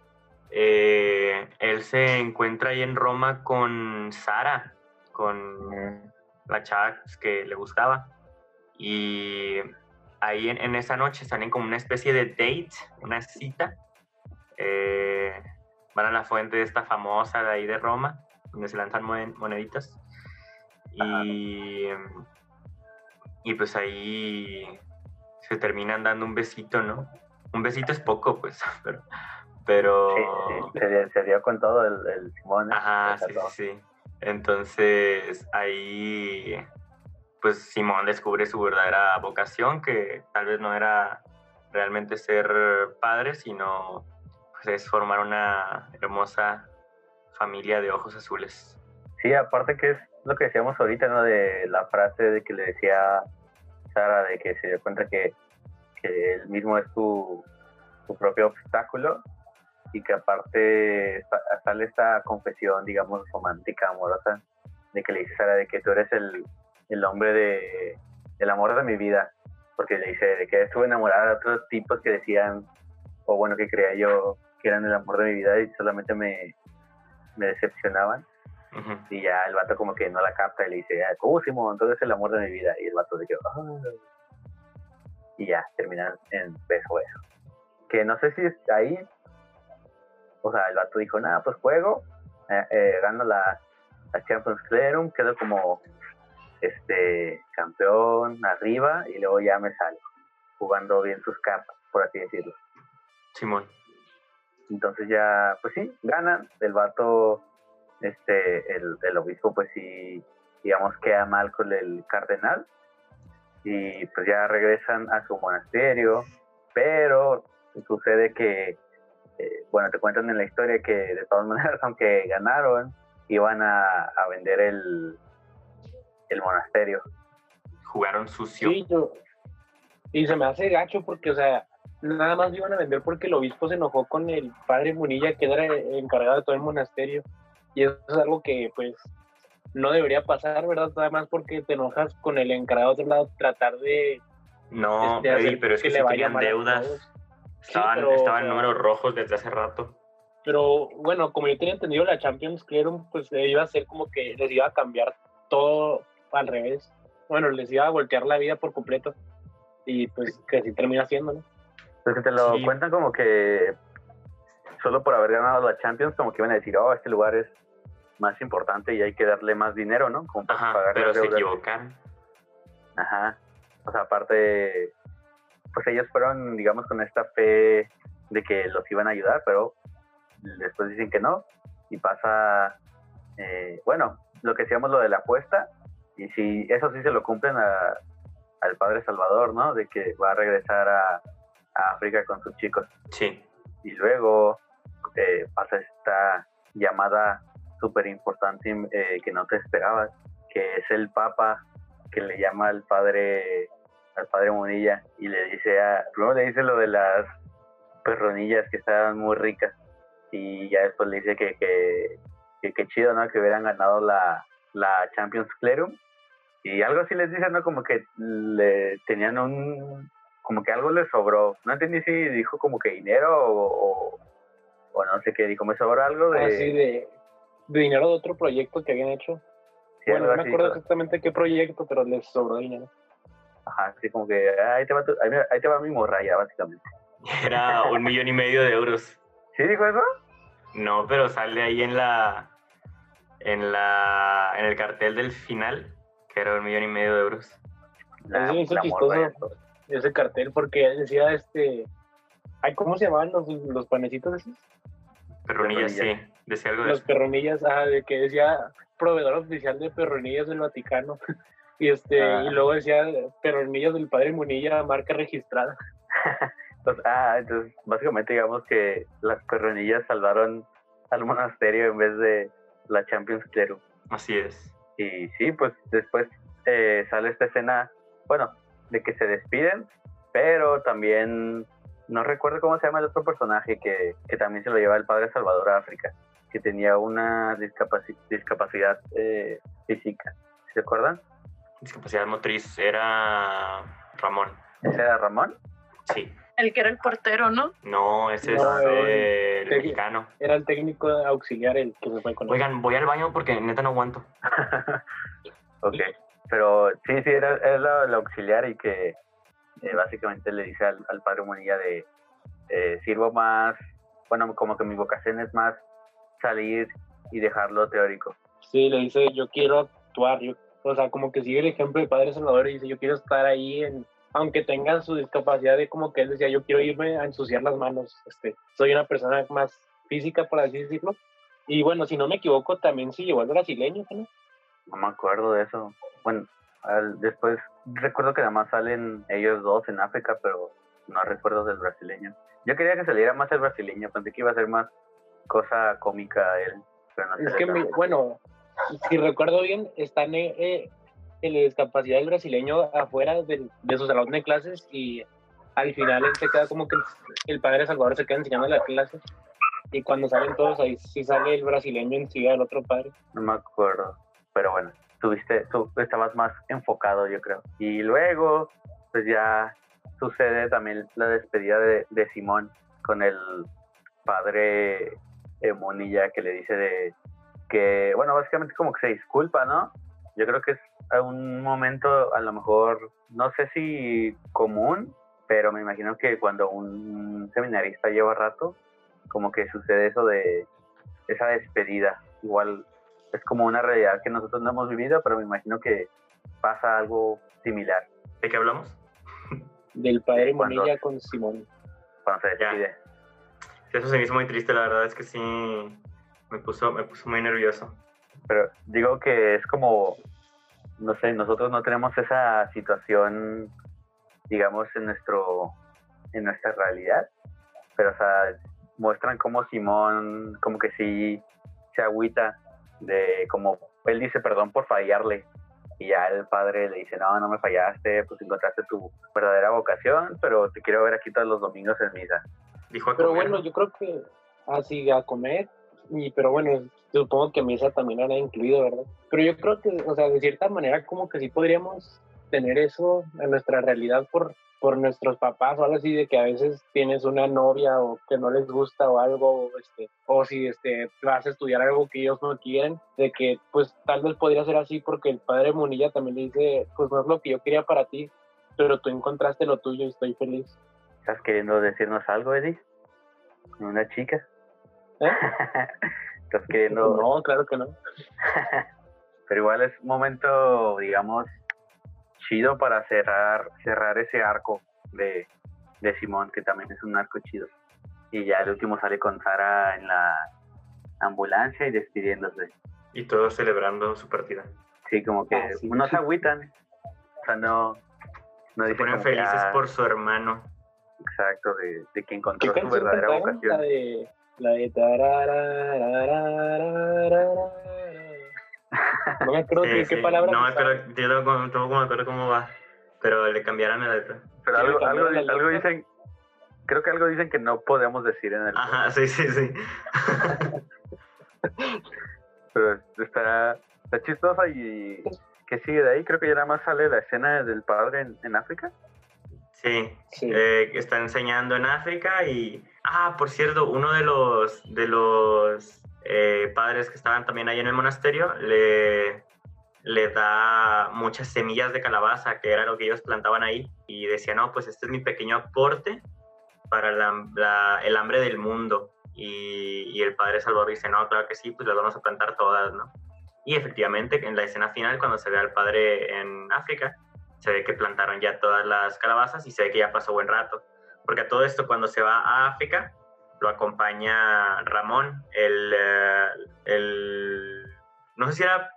eh, él se encuentra ahí en Roma con Sara, con Mm, la chava que le gustaba. Y ahí en, en esa noche están en como una especie de date, una cita. Eh, van a la fuente esta famosa de ahí de Roma, donde se lanzan moneditas. Y, y pues ahí se terminan dando un besito, ¿no? Un besito es poco, pues, pero... pero... Sí, Se, dio, con todo el, Simón. ¿eh? Ajá, sí, sí. Entonces ahí, pues Simón descubre su verdadera vocación, que tal vez no era realmente ser padre, sino es formar una hermosa familia de ojos azules. Sí, aparte que es lo que decíamos ahorita, ¿no? De la frase de que le decía Sara, de que se dio cuenta que, que él mismo es su, su propio obstáculo y que aparte sale esta confesión, digamos, romántica, amorosa, de que le dice Sara de que tú eres el, el hombre de, el amor de mi vida, porque le dice de que estuve enamorada de otros tipos que decían, o bueno, que creía yo que eran el amor de mi vida y solamente me, me decepcionaban. Y ya el vato como que no la capta y le dice, ah, ¿cómo Simón? Entonces es el amor de mi vida. Y el vato se quedó, ah". y ya, terminan en beso eso. Que no sé si ahí, o sea, el vato dijo, nada, pues juego, eh, eh, gano la, la Champions Clearum, quedo como este campeón arriba y luego ya me salgo, jugando bien sus cartas, por así decirlo. Simón. Entonces ya, pues sí, ganan. El vato, este, el, el obispo, pues sí, digamos, queda mal con el cardenal. Y pues ya regresan a su monasterio. Pero sucede que, eh, bueno, te cuentan en la historia que de todas maneras, aunque ganaron, iban a, a vender el, el monasterio. Jugaron sucio. Sí, y se me hace gacho porque, o sea, nada más iban a vender porque el obispo se enojó con el padre Munilla, que era encargado de todo el monasterio. Y eso es algo que, pues, no debería pasar, ¿verdad? Nada más porque te enojas con el encargado de otro lado, tratar de. No, este, pero es que, se tenían deudas. Estaban, estaban números rojos desde hace rato. Pero bueno, como yo tenía entendido, la Champions Clearum, pues iba a ser como que les iba a cambiar todo al revés. Bueno, les iba a voltear la vida por completo. Y pues que así termina haciendo, ¿no? Pues que te lo cuentan como que solo por haber ganado la Champions, como que iban a decir, oh, este lugar es más importante y hay que darle más dinero, ¿no? Como para Ajá, pagar pero se equivocan. Ajá. O sea, aparte, pues ellos fueron, digamos, con esta fe de que los iban a ayudar, pero después dicen que no. Y pasa, eh, bueno, lo que decíamos lo de la apuesta, y si eso sí se lo cumplen a, al Padre Salvador, ¿no? De que va a regresar a, África con sus chicos. Sí. Y luego eh, pasa esta llamada súper importante eh, que no te esperabas, que es el Papa que le llama al Padre al Padre Munilla y le dice a, primero le dice lo de las perronillas que estaban muy ricas y ya después le dice que, que, que, chido, ¿no? Que hubieran ganado la, la Champions Clerum y algo así les dice, ¿no? Como que le tenían un, como que algo les sobró. No entendí si dijo como que dinero o, o, no sé qué dijo, me sobró algo de... Ah, de, dinero de otro proyecto que habían hecho. bueno, no me acuerdo exactamente qué proyecto, pero les sobró dinero. Ajá, así como que ahí te va, tu, ahí, te va mi morralla, básicamente. Era un millón y medio de euros. ¿Sí dijo eso? No, pero sale ahí en la en la en el cartel del final que era un millón y medio de euros. La, hizo chistoso ese cartel porque decía este ay cómo se llamaban los, los panecitos esos perronillas, sí decía algo de los perronillas ah, de que decía proveedor oficial de perronillas del Vaticano. Y este ah. y luego decía perronillas del padre Munilla marca registrada. Pues, ah entonces básicamente digamos que las perronillas salvaron al monasterio en vez de la Champions Clero así es. Y sí, pues después eh, sale esta escena, bueno, de que se despiden, pero también no recuerdo cómo se llama el otro personaje que, que también se lo lleva el padre Salvador a África, que tenía una discapacidad eh, física. ¿Se acuerdan? Discapacidad motriz, era Ramón. ¿Ese era Ramón? Sí. El que era el portero, ¿no? No, ese es el, mexicano. Era el técnico auxiliar el que se fue con Oigan, voy al baño porque neta no aguanto. ok, pero sí, sí, era, era el auxiliar y que eh, básicamente le dice al, padre Munilla de eh, sirvo más bueno, como que mi vocación es más salir y dejarlo teórico. Sí, le dice, yo quiero actuar, yo, o sea, como que sigue el ejemplo de Padre Salvador y dice, yo quiero estar ahí, en, aunque tenga su discapacidad de como que él decía, yo quiero irme a ensuciar las manos, este, soy una persona más física, por así decirlo. Y bueno, si no me equivoco, también se llevó al brasileño, ¿no? No me acuerdo de eso. Bueno, al- después recuerdo que nada más salen ellos dos en África, pero no recuerdo del brasileño. Yo quería que saliera más el brasileño, pensé que iba a ser más cosa cómica él, pero no sé. Es que, mi- bueno, si recuerdo bien, está en, eh, en la discapacidad del brasileño afuera del- de su salón de clases y al final él se queda como que el, el padre Salvador se queda enseñando las clases y cuando salen todos ahí sí sale el brasileño encima del otro padre. No me acuerdo, pero bueno, tuviste, tú estabas más enfocado, yo creo. Y luego, pues ya sucede también la despedida de, de Simón con el padre Monilla que le dice de que, bueno, básicamente como que se disculpa, ¿no? Yo creo que es un momento a lo mejor, no sé si común, pero me imagino que cuando un seminarista lleva rato, como que sucede eso de esa despedida. Igual es como una realidad que nosotros no hemos vivido, pero me imagino que pasa algo similar ¿De qué hablamos? Del padre Cuando- Monilla con Simón. cuando se Ya. despide. Sí, Eso se me hizo muy triste, la verdad es que sí me puso, me puso muy nervioso. Pero digo que es como, no sé, nosotros no tenemos esa situación, digamos, en nuestro, en nuestra realidad, pero o sea, muestran como Simón, como que sí se agüita de como él dice perdón por fallarle y ya el padre le dice no no me fallaste pues encontraste tu verdadera vocación pero te quiero ver aquí todos los domingos en misa Dijo a Pero comer, bueno, ¿no? yo creo que así a comer, y, pero bueno, supongo que misa también era incluido, ¿verdad? Pero yo creo que, o sea, de cierta manera como que sí podríamos tener eso en nuestra realidad por, por nuestros papás o algo así, de que a veces tienes una novia o que no les gusta o algo, o, este, o si este, vas a estudiar algo que ellos no quieren, de que pues tal vez podría ser así porque el padre Munilla también le dice, pues no es lo que yo quería para ti, pero tú encontraste lo tuyo y estoy feliz. ¿Estás queriendo decirnos algo, Eddie? ¿Con una chica? ¿Eh? ¿Estás queriendo...? No, claro que no. Pero igual es un momento, digamos, chido para cerrar cerrar ese arco de, de Simón, que también es un arco chido. Y ya el último sale con Sara en la ambulancia y despidiéndose. Y todos celebrando su partida. Sí, como que Ah, sí. no se agüitan. O sea, no, no Se ponen felices "Ah, por su hermano. Exacto, de, de que ¿Qué encontró su verdadera cantaron? La vocación. de... La de... No me acuerdo sí, qué sí. palabra. No me acuerdo, yo tampoco me acuerdo cómo va, pero le cambiaron la letra. Pero algo, algo, algo, dicen, creo que algo dicen que no podemos decir en el. Ajá, sí, sí, sí. pero está, está chistosa y que sigue de ahí, creo que ya nada más sale la escena del padre en, en África. Sí, sí. Eh, está enseñando en África y... Ah, por cierto, uno de los, de los eh, padres que estaban también ahí en el monasterio le, le da muchas semillas de calabaza, que era lo que ellos plantaban ahí, y decía, no, pues este es mi pequeño aporte para la- la- el hambre del mundo. Y, y el padre Salvador dice, no, claro que sí, pues las vamos a plantar todas, ¿no? Y efectivamente, en la escena final, cuando se ve al padre en África, se ve que plantaron ya todas las calabazas y se ve que ya pasó buen rato. Porque a todo esto, cuando se va a África, lo acompaña Ramón, el, eh, el no sé si era,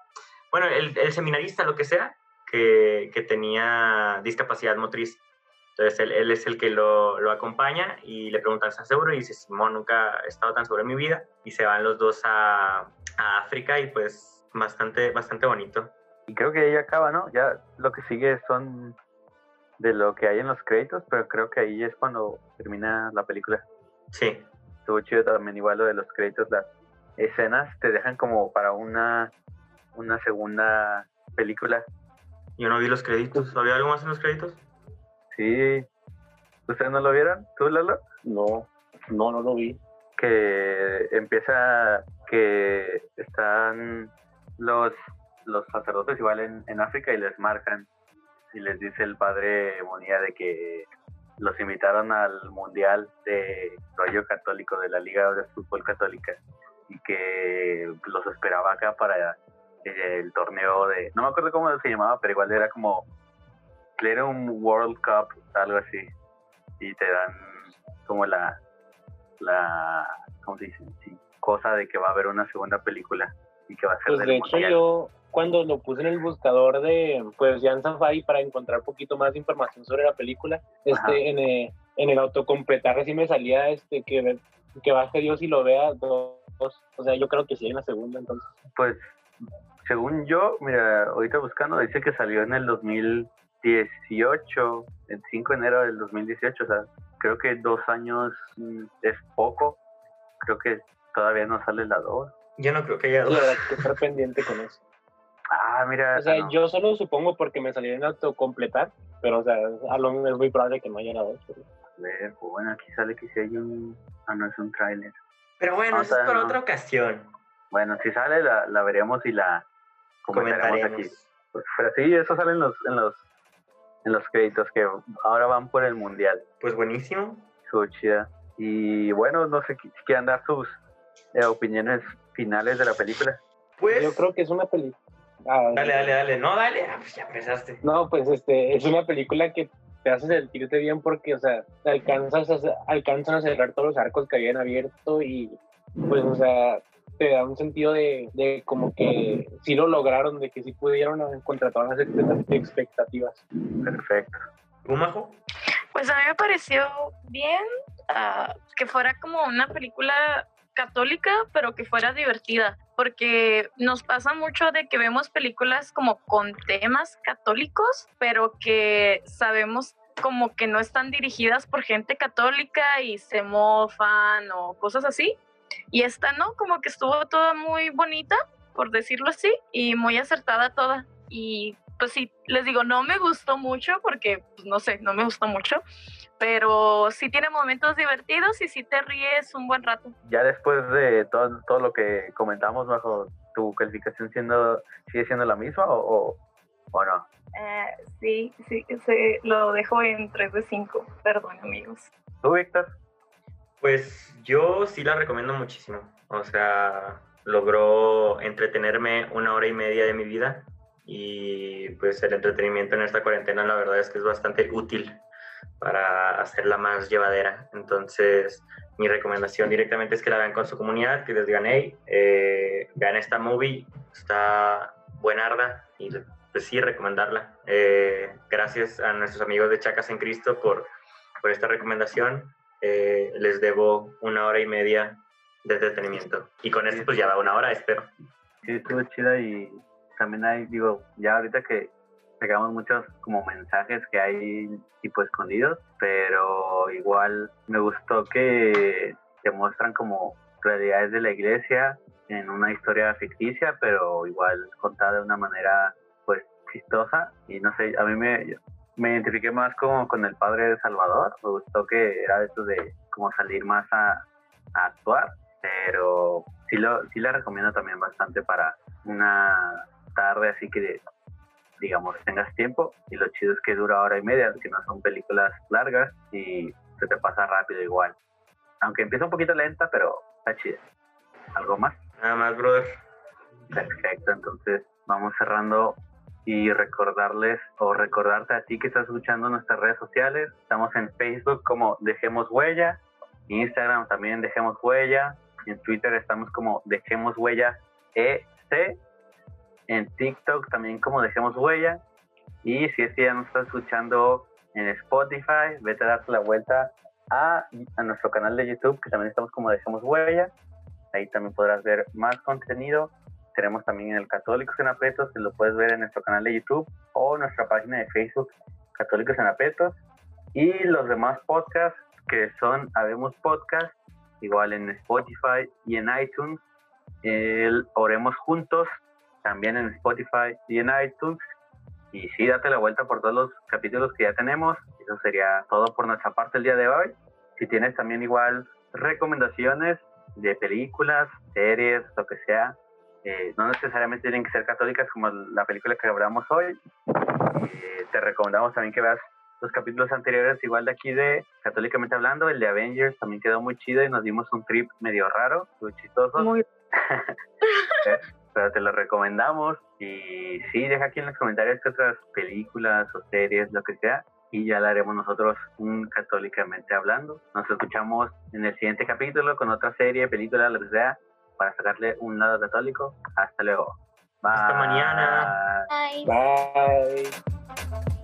bueno, el, el seminarista, lo que sea, que, que tenía discapacidad motriz. Entonces él, él es el que lo, lo acompaña y le pregunta, ¿estás seguro? Y dice, Simón, nunca he estado tan seguro en mi vida. Y se van los dos a, a África y pues bastante, bastante bonito. Y creo que ahí acaba, ¿no? Ya lo que sigue son de lo que hay en los créditos, pero creo que ahí es cuando termina la película. Sí, Estuvo chido también igual lo de los créditos, las escenas te dejan como para una, una segunda película. yo no vi los créditos. ¿Había algo más en los créditos? Sí. ¿Ustedes no lo vieron? ¿Tú, Lalo? No, no, no lo vi. que empieza que están los los sacerdotes igual en, en África y les marcan y les dice el padre Monía de que los invitaron al Mundial de rollo católico de la Liga de Fútbol Católica y que los esperaba acá para el torneo de, no me acuerdo cómo se llamaba, pero igual era como, era un World Cup, algo así, y te dan como la, la, ¿cómo se dice? Sí, cosa de que va a haber una segunda película y que va a ser pues de hecho yo cuando lo puse en el buscador de pues Jan Safari para encontrar un poquito más de información sobre la película este en el, en el autocompletar así me salía este que que baje Dios y lo vea dos, o sea yo creo que sí en la segunda entonces pues según yo mira ahorita buscando dice que salió en el 2018 el 5 de enero del 2018 o sea creo que dos años mm, es poco creo que todavía no sale la 2 yo no creo que haya dos. que estar pendiente con eso. Ah, mira. O sea, yo solo supongo porque me salió en autocompletar, pero o sea, a lo es muy probable que no haya la dos. A ver, pues bueno, aquí sale que si hay un. Ah, no es un tráiler. Pero bueno, eso es por otra ocasión. Bueno, si sale la, la veremos y la comentaremos, aquí. Pues, pero sí, eso sale en los, en los en los créditos que ahora van por el mundial. Pues buenísimo. Su chida. Y bueno, no sé si quieren dar sus eh, opiniones finales de la película. Pues yo creo que es una película. Ah, dale, dale, dale. No, dale, ah, pues ya empezaste. No, pues este, es una película que te hace sentirte bien porque, o sea, alcanzas a, alcanzan a cerrar todos los arcos que habían abierto y, pues, o sea, te da un sentido de, de como que sí lo lograron, de que sí pudieron encontrar todas las expectativas. Perfecto. ¿Rumajo? Pues a mí me pareció bien uh, que fuera como una película católica, pero que fuera divertida, porque nos pasa mucho de que vemos películas como con temas católicos, pero que sabemos como que no están dirigidas por gente católica y se mofan o cosas así. Y esta no, como que estuvo toda muy bonita, por decirlo así, y muy acertada toda. Y pues sí, les digo, no me gustó mucho porque, pues, no sé, no me gustó mucho, pero sí tiene momentos divertidos y sí te ríes un buen rato. Ya después de todo, todo lo que comentamos bajo tu calificación siendo sigue siendo la misma o, o, no? Eh, sí, sí, lo dejo en 3 de 5, perdón amigos. ¿Tú, Víctor? Pues yo sí la recomiendo muchísimo, o sea, logró entretenerme una hora y media de mi vida y pues el entretenimiento en esta cuarentena la verdad es que es bastante útil para hacerla más llevadera. Entonces, mi recomendación directamente es que la vean con su comunidad, que les digan, hey, eh, vean esta movie, está buenarda y pues sí, recomendarla. Eh, gracias a nuestros amigos de Chacas en Cristo por, por esta recomendación. Eh, les debo una hora y media de entretenimiento. Y con esto pues ya va una hora, espero. Sí, estuvo chida y también hay, digo, ya ahorita que pegamos muchos como mensajes que hay tipo escondidos, pero igual me gustó que te muestran como realidades de la iglesia en una historia ficticia, pero igual contada de una manera pues chistosa. Y no sé, a mí me, me identifiqué más como con el padre de Salvador, me gustó que era de eso de como salir más a, a actuar, pero sí, lo, sí la recomiendo también bastante para una tarde, así que digamos tengas tiempo y lo chido es que dura hora y media, si no son películas largas y se te pasa rápido igual. Aunque empieza un poquito lenta, pero está chida. ¿Algo más? Nada más, brother. Perfecto, entonces vamos cerrando y recordarles o recordarte a ti que estás escuchando nuestras redes sociales. Estamos en Facebook como Dejemos Huella, Instagram también Dejemos Huella, en Twitter estamos como Dejemos Huella EC en TikTok también como Dejemos Huella. Y si es que ya nos estás escuchando en Spotify, vete a darte la vuelta a, a nuestro canal de YouTube, que también estamos como Dejemos Huella. Ahí también podrás ver más contenido. Tenemos también en el Católicos en Apetos, que lo puedes ver en nuestro canal de YouTube o nuestra página de Facebook, Católicos en Apetos. Y los demás podcasts, que son Habemos Podcast, igual en Spotify y en iTunes. El Oremos Juntos, también en Spotify y en iTunes. Y sí, date la vuelta por todos los capítulos que ya tenemos. Eso sería todo por nuestra parte el día de hoy. Si tienes también igual recomendaciones de películas, series, lo que sea, eh, no necesariamente tienen que ser católicas como la película que hablamos hoy. Eh, te recomendamos también que veas los capítulos anteriores, igual de aquí de Católicamente Hablando, el de Avengers también quedó muy chido y nos dimos un trip medio raro, muy chistoso. Muy pero te lo recomendamos. Y sí, deja aquí en los comentarios qué otras películas o series, lo que sea, y ya la haremos nosotros un católicamente hablando. Nos escuchamos en el siguiente capítulo con otra serie, película, lo que sea, para sacarle un lado católico. Hasta luego. Hasta mañana. Bye. Bye.